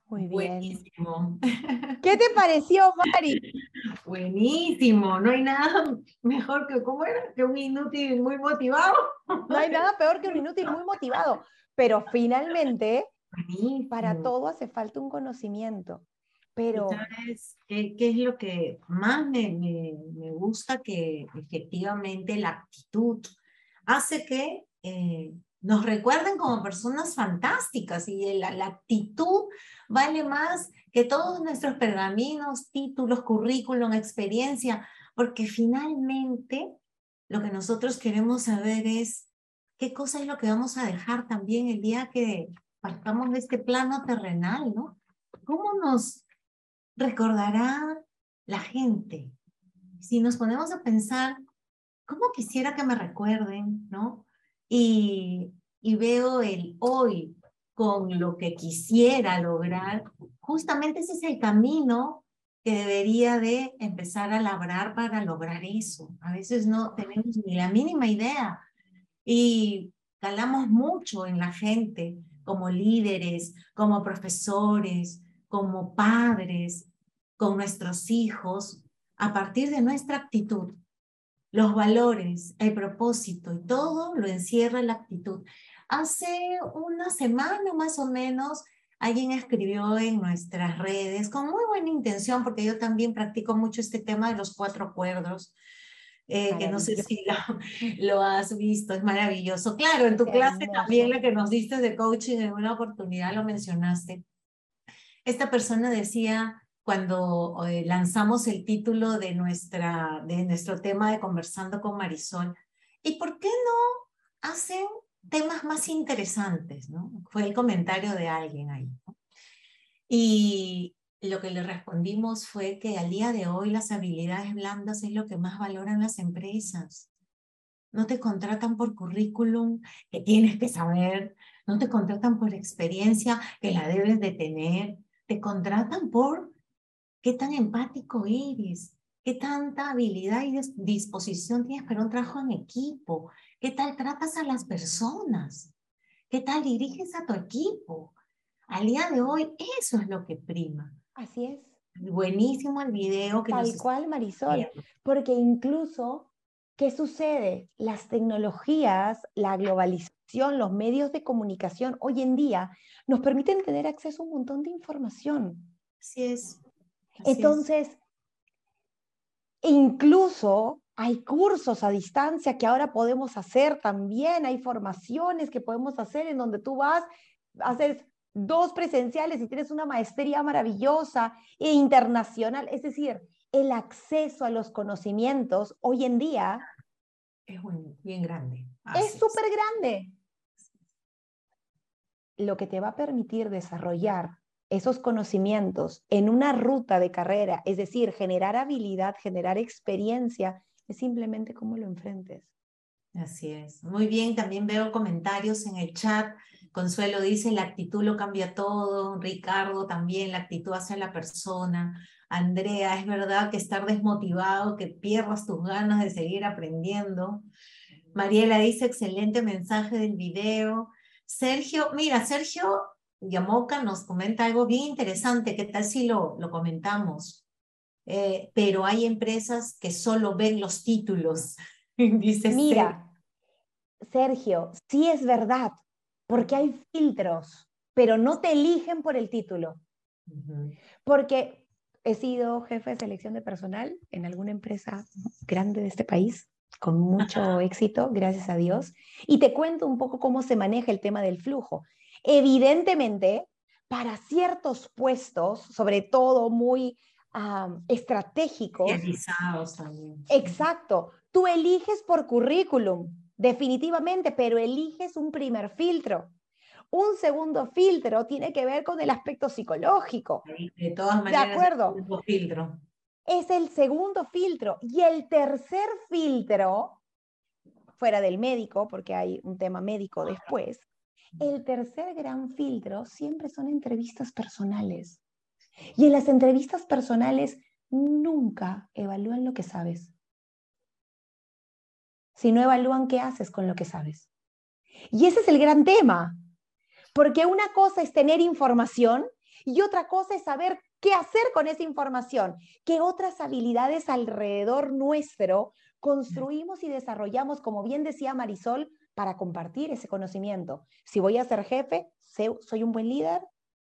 Muy bien. Buenísimo. ¿Qué te pareció, Mari? Buenísimo. No hay nada mejor que, ¿cómo era? Que un inútil muy motivado. No hay nada peor que un inútil muy motivado. Pero finalmente, para todo hace falta un conocimiento. Pero... ¿Sabes qué, qué, es lo que más me, me, me, gusta? Que efectivamente la actitud hace que eh, nos recuerden como personas fantásticas y la, la, actitud vale más que todos nuestros pergaminos, títulos, currículum, experiencia, porque finalmente lo que nosotros queremos saber es qué cosa es lo que vamos a dejar también el día que partamos de este plano terrenal, ¿no? ¿Cómo nos recordará la gente? Si nos ponemos a pensar, ¿cómo quisiera que me recuerden, ¿no? Y, y veo el hoy con lo que quisiera lograr, justamente ese es el camino que debería de empezar a labrar para lograr eso. A veces no tenemos ni la mínima idea y calamos mucho en la gente como líderes, como profesores, como padres, con nuestros hijos, a partir de nuestra actitud. Los valores, el propósito y todo lo encierra la actitud. Hace una semana más o menos, alguien escribió en nuestras redes con muy buena intención, porque yo también practico mucho este tema de los cuatro acuerdos, eh, que no sé si lo, has visto, es maravilloso. Claro, en tu clase también la que nos diste de coaching en una oportunidad lo mencionaste. Esta persona decía, cuando eh, lanzamos el título de, nuestra, de nuestro tema de Conversando con Marisol, ¿y por qué no hacen temas más interesantes, ¿no? Fue el comentario de alguien ahí. Y lo que le respondimos fue que al día de hoy las habilidades blandas es lo que más valoran las empresas. No te contratan por currículum que tienes que saber, no te contratan por experiencia que la debes de tener, te contratan por qué tan empático eres, qué tanta habilidad y disposición tienes para un trabajo en equipo, ¿Qué tal tratas a las personas? ¿Qué tal diriges a tu equipo? Al día de hoy eso es lo que prima. Así es. Buenísimo el video que Tal cual, Marisol. Porque incluso, ¿qué sucede? Las tecnologías, la globalización, los medios de comunicación hoy en día nos permiten tener acceso a un montón de información. Así es. Entonces, incluso hay cursos a distancia que ahora podemos hacer también, hay formaciones que podemos hacer en donde tú vas, haces dos presenciales y tienes una maestría maravillosa e internacional. Es decir, el acceso a los conocimientos hoy en día es bien grande. es súper grande. Lo que te va a permitir desarrollar esos conocimientos en una ruta de carrera, es decir, generar habilidad, generar experiencia, es simplemente cómo lo enfrentes. Así es. Muy bien, también veo comentarios en el chat. Consuelo dice, la actitud lo cambia todo. Ricardo también, la actitud hacia la persona. Andrea, es verdad que estar desmotivado, que pierdas tus ganas de seguir aprendiendo. Mariela dice, excelente mensaje del video. Sergio, mira, Sergio Yamoca nos comenta algo bien interesante. ¿Qué tal si lo, lo comentamos? Eh, pero hay empresas que solo ven los títulos. Dice Mira, Sergio, sí es verdad, porque hay filtros, pero no te eligen por el título. Porque he sido jefe de selección de personal en alguna empresa grande de este país, con mucho éxito, gracias a Dios. Y te cuento un poco cómo se maneja el tema del flujo. Evidentemente, para ciertos puestos, sobre todo muy estratégicos. también. Exacto. Tú eliges por currículum, definitivamente, pero eliges un primer filtro. Un segundo filtro tiene que ver con el aspecto psicológico. De todas maneras, de acuerdo. filtro. Es el segundo filtro. Y el tercer filtro, fuera del médico, porque hay un tema médico después, el tercer gran filtro siempre son entrevistas personales. Y en las entrevistas personales nunca evalúan lo que sabes, sino evalúan qué haces con lo que sabes. Y ese es el gran tema, porque una cosa es tener información y otra cosa es saber qué hacer con esa información, qué otras habilidades alrededor nuestro construimos y desarrollamos, como bien decía Marisol, para compartir ese conocimiento. Si voy a ser jefe, soy un buen líder,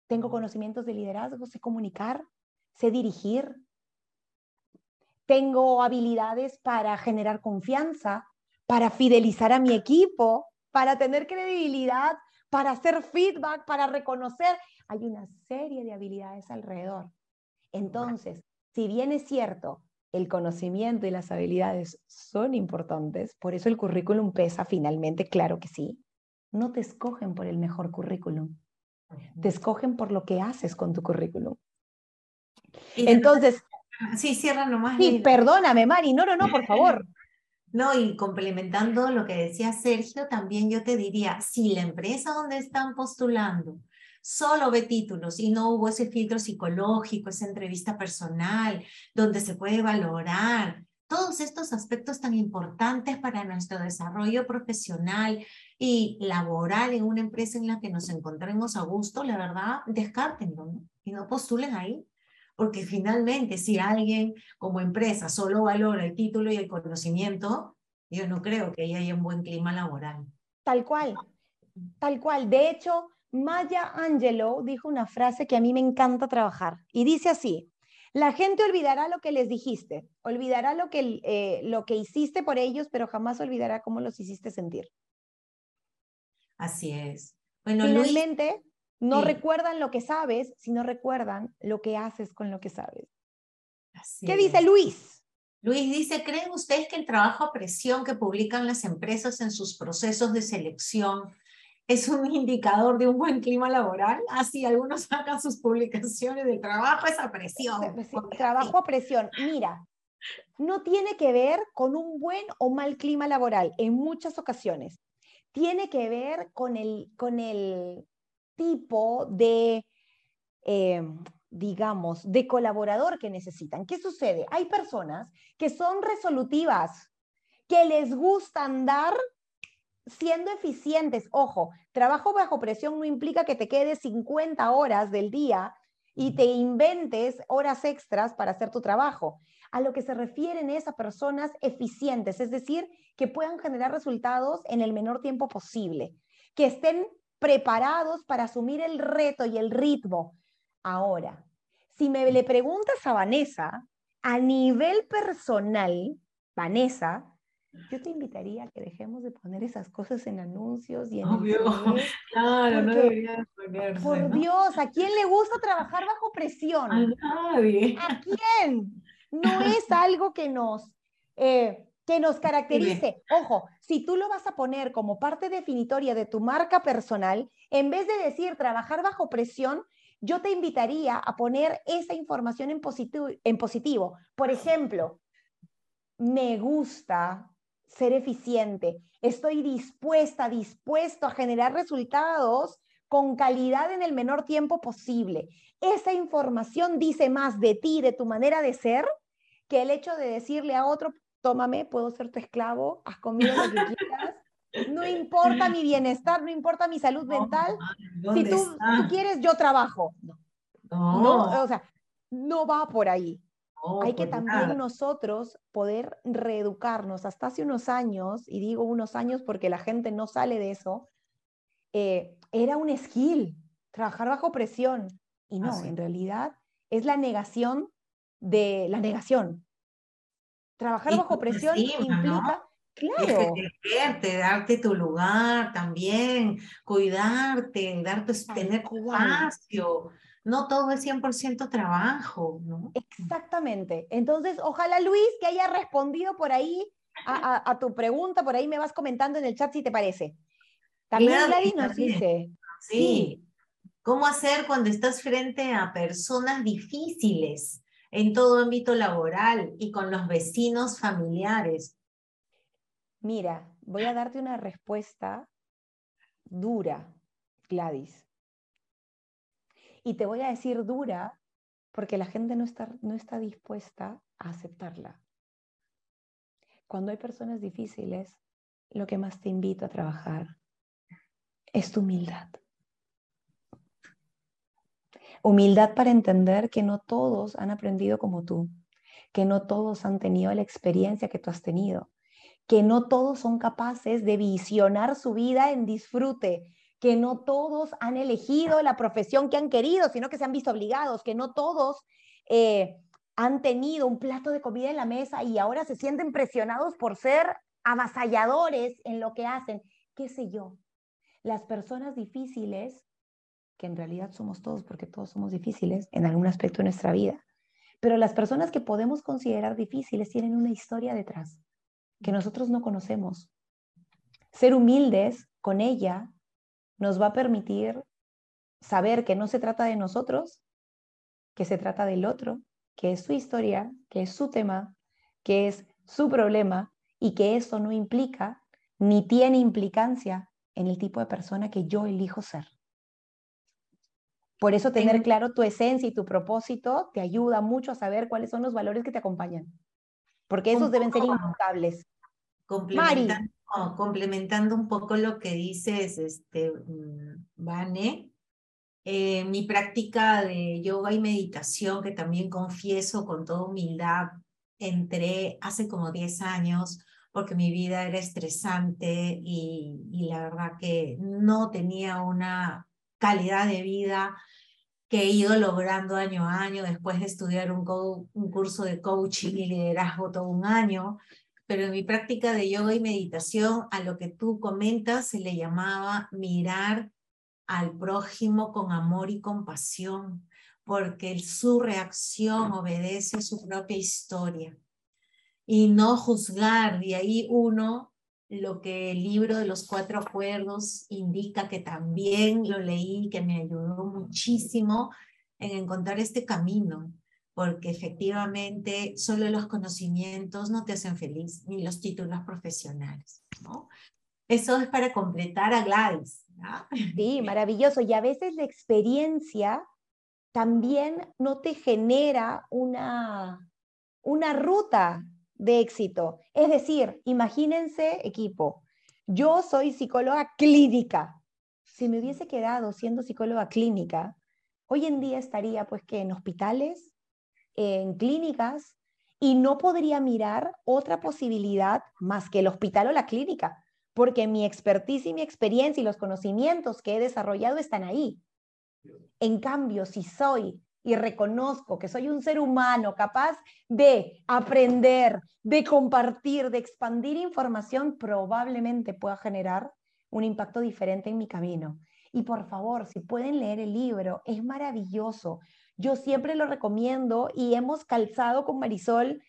tengo conocimientos de liderazgo, sé comunicar, sé dirigir, tengo habilidades para generar confianza, para fidelizar a mi equipo, para tener credibilidad, para hacer feedback, para reconocer. Hay una serie de habilidades alrededor. Entonces, si bien es cierto, el conocimiento y las habilidades son importantes, por eso el currículum pesa finalmente, claro que sí. No te escogen por el mejor currículum, te escogen por lo que haces con tu currículum. Entonces, sí, cierra nomás. Sí, perdóname, Mari, no, no, no, por favor. No, y complementando lo que decía Sergio, también yo te diría, si la empresa donde están postulando solo ve títulos y no hubo ese filtro psicológico, esa entrevista personal, donde se puede valorar todos estos aspectos tan importantes para nuestro desarrollo profesional y laboral en una empresa en la que nos encontremos a gusto, la verdad, descártenlo y no postulen ahí. Porque finalmente, si alguien como empresa solo valora el título y el conocimiento, yo no creo que haya un buen clima laboral. Tal cual, tal cual. De hecho, Maya Angelou dijo una frase que a mí me encanta trabajar y dice así, la gente olvidará lo que les dijiste, olvidará lo que, eh, lo que hiciste por ellos, pero jamás olvidará cómo los hiciste sentir. Así es. Bueno, Finalmente, no recuerdan lo que sabes, sino recuerdan lo que haces con lo que sabes. ¿Qué dice Luis? Luis dice, ¿creen ustedes que el trabajo a presión que publican las empresas en sus procesos de selección es un indicador de un buen clima laboral. Así, algunos sacan sus publicaciones de trabajo, esa presión. trabajo a presión. Mira, no tiene que ver con un buen o mal clima laboral en muchas ocasiones. Tiene que ver con el, con el tipo de, eh, digamos, de colaborador que necesitan. ¿Qué sucede? Hay personas que son resolutivas, que les gusta andar siendo eficientes. Ojo, trabajo bajo presión no implica que te quedes 50 horas del día y te inventes horas extras para hacer tu trabajo. A lo que se refieren es a personas eficientes, es decir, que puedan generar resultados en el menor tiempo posible, que estén preparados para asumir el reto y el ritmo. Ahora, si me le preguntas a Vanessa, a nivel personal, Vanessa, yo te invitaría a que dejemos de poner esas cosas en anuncios y en Obvio. claro, no deberías ponerse. Por Dios, ¿a quién le gusta trabajar bajo presión? A nadie. ¿A quién? No es algo que nos, eh, que nos caracterice. Ojo, si tú lo vas a poner como parte definitoria de tu marca personal, en vez de decir trabajar bajo presión, yo te invitaría a poner esa información en positivo. En positivo. Por ejemplo, me gusta ser eficiente, estoy dispuesta, dispuesto a generar resultados con calidad en el menor tiempo posible. Esa información dice más de ti, de tu manera de ser, que el hecho de decirle a otro, tómame, puedo ser tu esclavo, haz conmigo lo que quieras. No importa mi bienestar, no importa mi salud mental. Si tú, quieres, yo trabajo. no, o sea, no va por ahí. Hay que también nosotros poder reeducarnos. Hasta hace unos años, y digo unos años porque la gente no sale de eso, eh, era un skill, trabajar bajo presión. Y no, en realidad es la negación de la negación. Trabajar bajo presión implica... Claro. Defenderte, darte tu lugar también, cuidarte, darte, tener espacio no todo es 100% trabajo, ¿no? Exactamente. Entonces, ojalá Luis que haya respondido por ahí a, tu pregunta, por ahí me vas comentando en el chat si te parece. También Gladys nos dice. Sí. ¿Cómo hacer cuando estás frente a personas difíciles? en todo ámbito laboral y con los vecinos familiares? Mira, voy a darte una respuesta dura, Gladys. Y te voy a decir dura porque la gente no está, no está dispuesta a aceptarla. Cuando hay personas difíciles, lo que más te invito a trabajar es tu humildad. Humildad para entender que no todos han aprendido como tú, que no todos han tenido la experiencia que tú has tenido, que no todos son capaces de visionar su vida en disfrute, que no todos han elegido la profesión que han querido, sino que se han visto obligados, que no todos eh, han tenido un plato de comida en la mesa y ahora se sienten presionados por ser avasalladores en lo que hacen, qué sé yo. Las personas difíciles, que en realidad somos todos, porque todos somos difíciles en algún aspecto de nuestra vida, pero las personas que podemos considerar difíciles tienen una historia detrás que nosotros no conocemos. Ser humildes con ella nos va a permitir saber que no se trata de nosotros, que se trata del otro, que es su historia, que es su tema, que es su problema y que eso no implica ni tiene implicancia en el tipo de persona que yo elijo ser. Por eso tener claro tu esencia y tu propósito te ayuda mucho a saber cuáles son los valores que te acompañan, porque esos deben ser inmutables. Complementando, un poco lo que dices, este, mm, Vane, eh, mi práctica de yoga y meditación, que también confieso con toda humildad, entré hace como 10 años porque mi vida era estresante y, y la verdad que no tenía una calidad de vida que he ido logrando año a año después de estudiar un, un curso de coaching y liderazgo todo un año pero en mi práctica de yoga y meditación, a lo que tú comentas se le llamaba mirar al prójimo con amor y compasión, porque su reacción obedece a su propia historia. Y no juzgar, de ahí uno, lo que el libro de los cuatro acuerdos indica, que también lo leí, que me ayudó muchísimo en encontrar este camino porque efectivamente solo los conocimientos no te hacen feliz, ni los títulos profesionales. ¿no? Eso es para completar a Gladys. Sí, maravilloso. Y a veces la experiencia también no te genera una, una ruta de éxito. Es decir, imagínense, equipo, yo soy psicóloga clínica. Si me hubiese quedado siendo psicóloga clínica, hoy en día estaría pues que en hospitales, en clínicas y no podría mirar otra posibilidad más que el hospital o la clínica, porque mi expertise y mi experiencia y los conocimientos que he desarrollado están ahí. En cambio, si soy y reconozco que soy un ser humano capaz de aprender, de compartir, de expandir información, probablemente pueda generar un impacto diferente en mi camino. Y por favor, si pueden leer el libro, es maravilloso. Yo siempre lo recomiendo y hemos calzado con Marisol.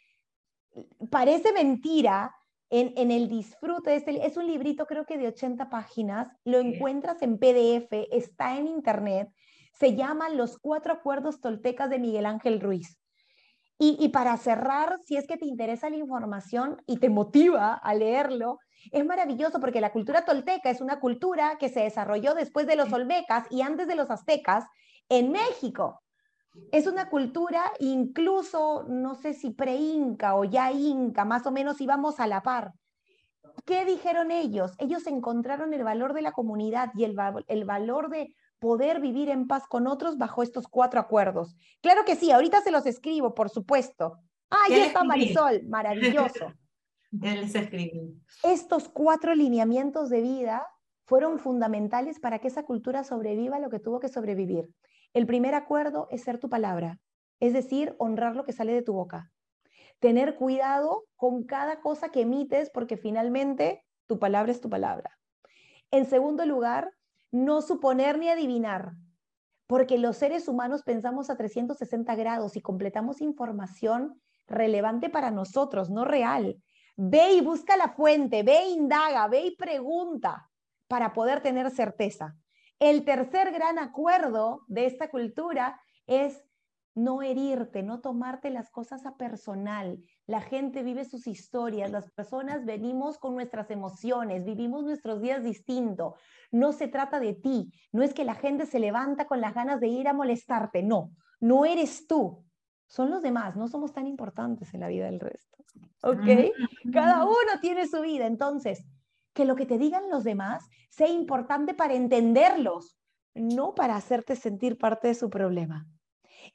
Parece mentira en, el disfrute de este. Es un librito creo que de 80 páginas. Lo encuentras en PDF, está en internet. Se llama Los Cuatro Acuerdos Toltecas de Miguel Ángel Ruiz. Y, y, para cerrar, si es que te interesa la información y te motiva a leerlo, es maravilloso porque la cultura tolteca es una cultura que se desarrolló después de los olmecas y antes de los aztecas en México. Es una cultura incluso, no sé si pre-inca o ya inca, más o menos íbamos a la par. ¿Qué dijeron ellos? Ellos encontraron el valor de la comunidad y el, el valor de poder vivir en paz con otros bajo estos cuatro acuerdos. Claro que sí, ahorita se los escribo, por supuesto. Ah, ya está Marisol, maravilloso. Les escribí. Estos cuatro lineamientos de vida fueron fundamentales para que esa cultura sobreviva lo que tuvo que sobrevivir. El primer acuerdo es ser tu palabra, es decir, honrar lo que sale de tu boca. Tener cuidado con cada cosa que emites porque finalmente tu palabra es tu palabra. En segundo lugar, no suponer ni adivinar, porque los seres humanos pensamos a 360 grados y completamos información relevante para nosotros, no real. Ve y busca la fuente, ve e indaga, ve y pregunta para poder tener certeza. El tercer gran acuerdo de esta cultura es no herirte, no tomarte las cosas a personal. La gente vive sus historias, las personas venimos con nuestras emociones, vivimos nuestros días distintos. No se trata de ti, no es que la gente se levanta con las ganas de ir a molestarte, no, no eres tú, son los demás, no somos tan importantes en la vida del resto. ¿Ok? Cada uno tiene su vida, entonces, que lo que te digan los demás sea importante para entenderlos, no para hacerte sentir parte de su problema.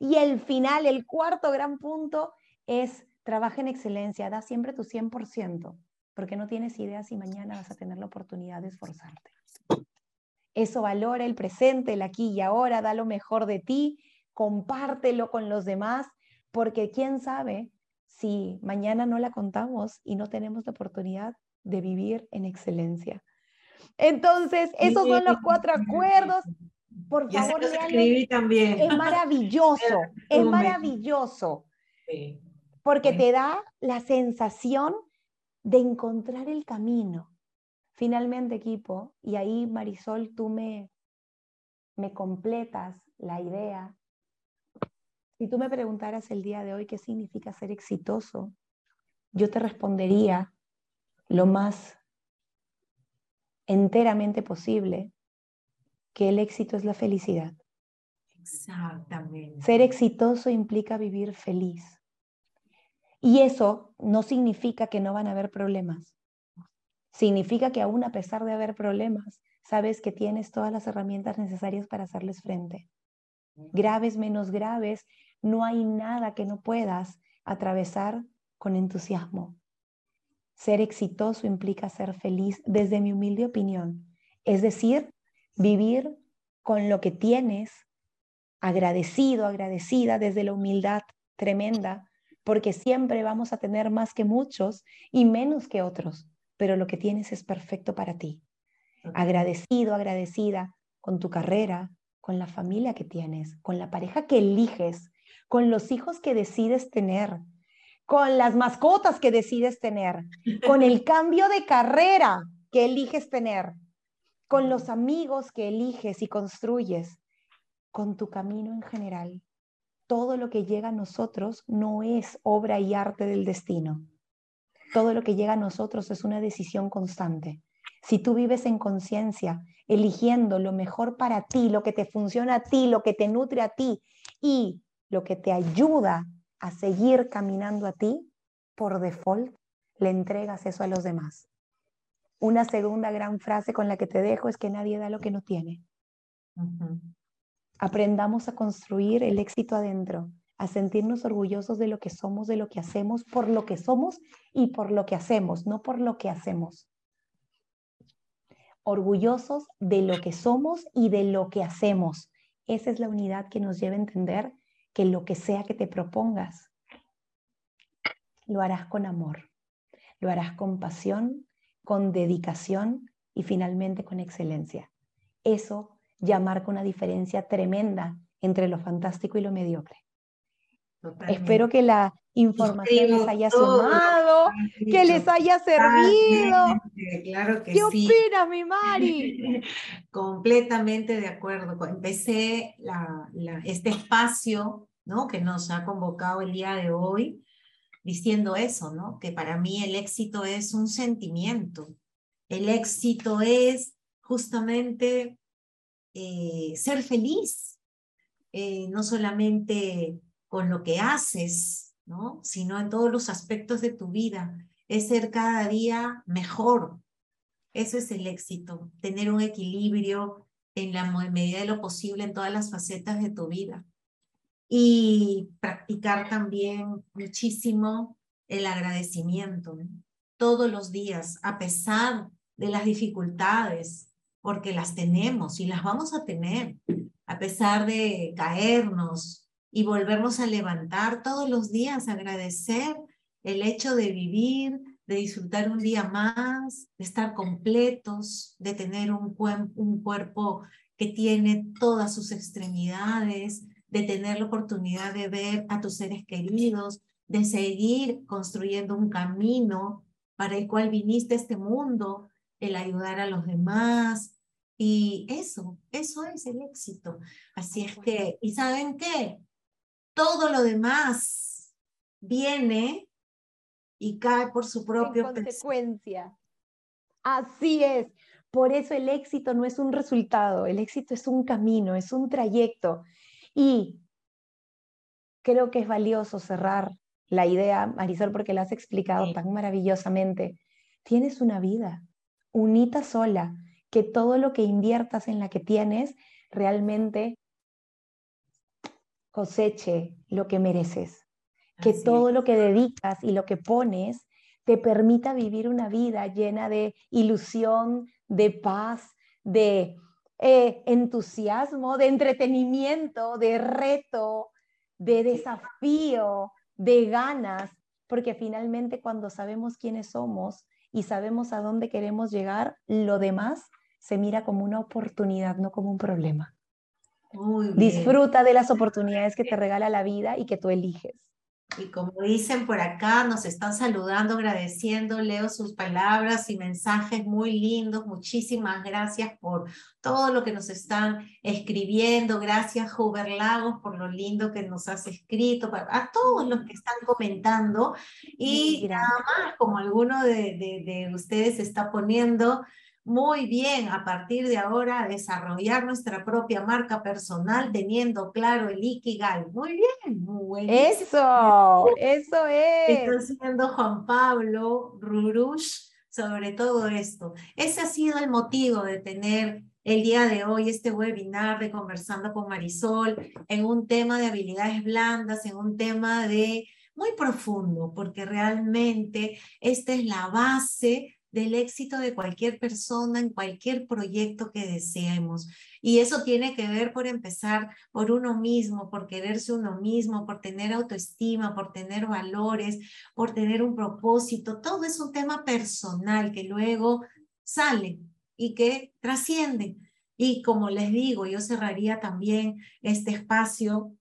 Y el final, el cuarto gran punto es trabaja en excelencia, da siempre tu 100%, porque no tienes idea si mañana vas a tener la oportunidad de esforzarte. Eso valora el presente, el aquí y ahora, da lo mejor de ti, compártelo con los demás, porque quién sabe si mañana no la contamos y no tenemos la oportunidad de vivir en excelencia. Entonces, esos son los cuatro acuerdos por favor, también. Es maravilloso, es maravilloso. Porque te da la sensación de encontrar el camino. Finalmente, equipo, y ahí Marisol, tú me, me completas la idea. Si tú me preguntaras el día de hoy qué significa ser exitoso, yo te respondería lo más enteramente posible que el éxito es la felicidad. Exactamente. Ser exitoso implica vivir feliz. Y eso no significa que no van a haber problemas. Significa que aún a pesar de haber problemas, sabes que tienes todas las herramientas necesarias para hacerles frente. Graves, menos graves, no hay nada que no puedas atravesar con entusiasmo. Ser exitoso implica ser feliz desde mi humilde opinión. Es decir, vivir con lo que tienes, agradecido, agradecida desde la humildad tremenda, porque siempre vamos a tener más que muchos y menos que otros, pero lo que tienes es perfecto para ti. Agradecido, agradecida con tu carrera, con la familia que tienes, con la pareja que eliges, con los hijos que decides tener, con las mascotas que decides tener, con el cambio de carrera que eliges tener, con los amigos que eliges y construyes, con tu camino en general. Todo lo que llega a nosotros no es obra y arte del destino. Todo lo que llega a nosotros es una decisión constante. Si tú vives en conciencia, eligiendo lo mejor para ti, lo que te funciona a ti, lo que te nutre a ti y lo que te ayuda a seguir caminando a ti, por default le entregas eso a los demás. Una segunda gran frase con la que te dejo es que nadie da lo que no tiene. Aprendamos a construir el éxito adentro, a sentirnos orgullosos de lo que somos, de lo que hacemos, por lo que somos y por lo que hacemos, no por lo que hacemos. Orgullosos de lo que somos y de lo que hacemos. Esa es la unidad que nos lleva a entender que lo que sea que te propongas, lo harás con amor, lo harás con pasión, con dedicación y finalmente con excelencia. Eso ya marca una diferencia tremenda entre lo fantástico y lo mediocre. Espero que la información les haya sumado, que les haya servido. Claro que ¿Qué opinas, mi Mari? Completamente de acuerdo. Empecé este espacio ¿no? que nos ha convocado el día de hoy diciendo eso, ¿no? Que para mí el éxito es un sentimiento. El éxito es justamente eh, ser feliz, eh, no solamente con lo que haces, ¿no? Sino en todos los aspectos de tu vida. Es ser cada día mejor. Eso es el éxito, tener un equilibrio en la medida de lo posible en todas las facetas de tu vida y practicar también muchísimo el agradecimiento todos los días, a pesar de las dificultades, porque las tenemos y las vamos a tener, a pesar de caernos y volvernos a levantar todos los días, agradecer el hecho de vivir, de disfrutar un día más, de estar completos, de tener un, un cuerpo que tiene todas sus extremidades, de tener la oportunidad de ver a tus seres queridos, de seguir construyendo un camino para el cual viniste a este mundo, el ayudar a los demás. Y eso, eso es el éxito. Así es que, ¿y saben qué? Todo lo demás viene y cae por su propia consecuencia. Así es. Por eso el éxito no es un resultado, el éxito es un camino, es un trayecto. Y creo que es valioso cerrar la idea, Marisol, porque la has explicado tan maravillosamente. Tienes una vida, unita sola, que todo lo que inviertas en la que tienes realmente coseche lo que mereces. Que todo lo que dedicas y lo que pones te permita vivir una vida llena de ilusión, de paz, de eh, entusiasmo, de entretenimiento, de reto, de desafío, de ganas, porque finalmente cuando sabemos quiénes somos y sabemos a dónde queremos llegar, lo demás se mira como una oportunidad, no como un problema. Disfruta de las oportunidades que te regala la vida y que tú eliges. Y como dicen por acá, nos están saludando, agradeciendo, leo sus palabras y mensajes muy lindos. Muchísimas gracias por todo lo que nos están escribiendo. Gracias, Huber Lagos, por lo lindo que nos has escrito. A todos los que están comentando. Y nada más, como alguno de, de, de ustedes está poniendo, muy bien a partir de ahora desarrollar nuestra propia marca personal teniendo claro el Ikigai. Muy bien, muy bien. Eso, eso es. Está haciendo Juan Pablo Rurush sobre todo esto. Ese ha sido el motivo de tener el día de hoy este webinar de conversando con Marisol en un tema de habilidades blandas, en un tema de muy profundo, porque realmente esta es la base del éxito de cualquier persona en cualquier proyecto que deseemos. Y eso tiene que ver por empezar por uno mismo, por quererse uno mismo, por tener autoestima, por tener valores, por tener un propósito. Todo es un tema personal que luego sale y que trasciende. Y como les digo, yo cerraría también este espacio.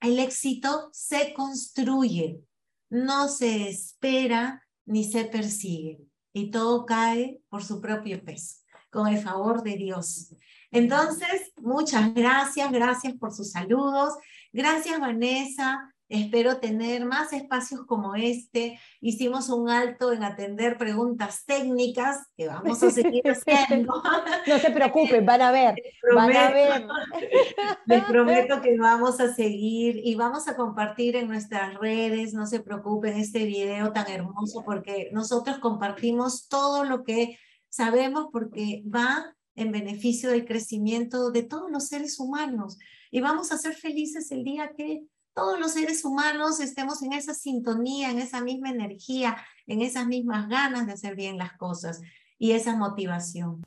El éxito se construye, no se espera ni se persigue y todo cae por su propio peso, con el favor de Dios. Entonces, muchas gracias, gracias por sus saludos. Gracias, Vanessa. Espero tener más espacios como este. Hicimos un alto en atender preguntas técnicas que vamos a seguir haciendo. No se preocupen, van a ver. van a ver. Les prometo que vamos a seguir y vamos a compartir en nuestras redes. No se preocupen este video tan hermoso porque nosotros compartimos todo lo que sabemos porque va en beneficio del crecimiento de todos los seres humanos. Y vamos a ser felices el día que todos los seres humanos estemos en esa sintonía, en esa misma energía, en esas mismas ganas de hacer bien las cosas y esa motivación.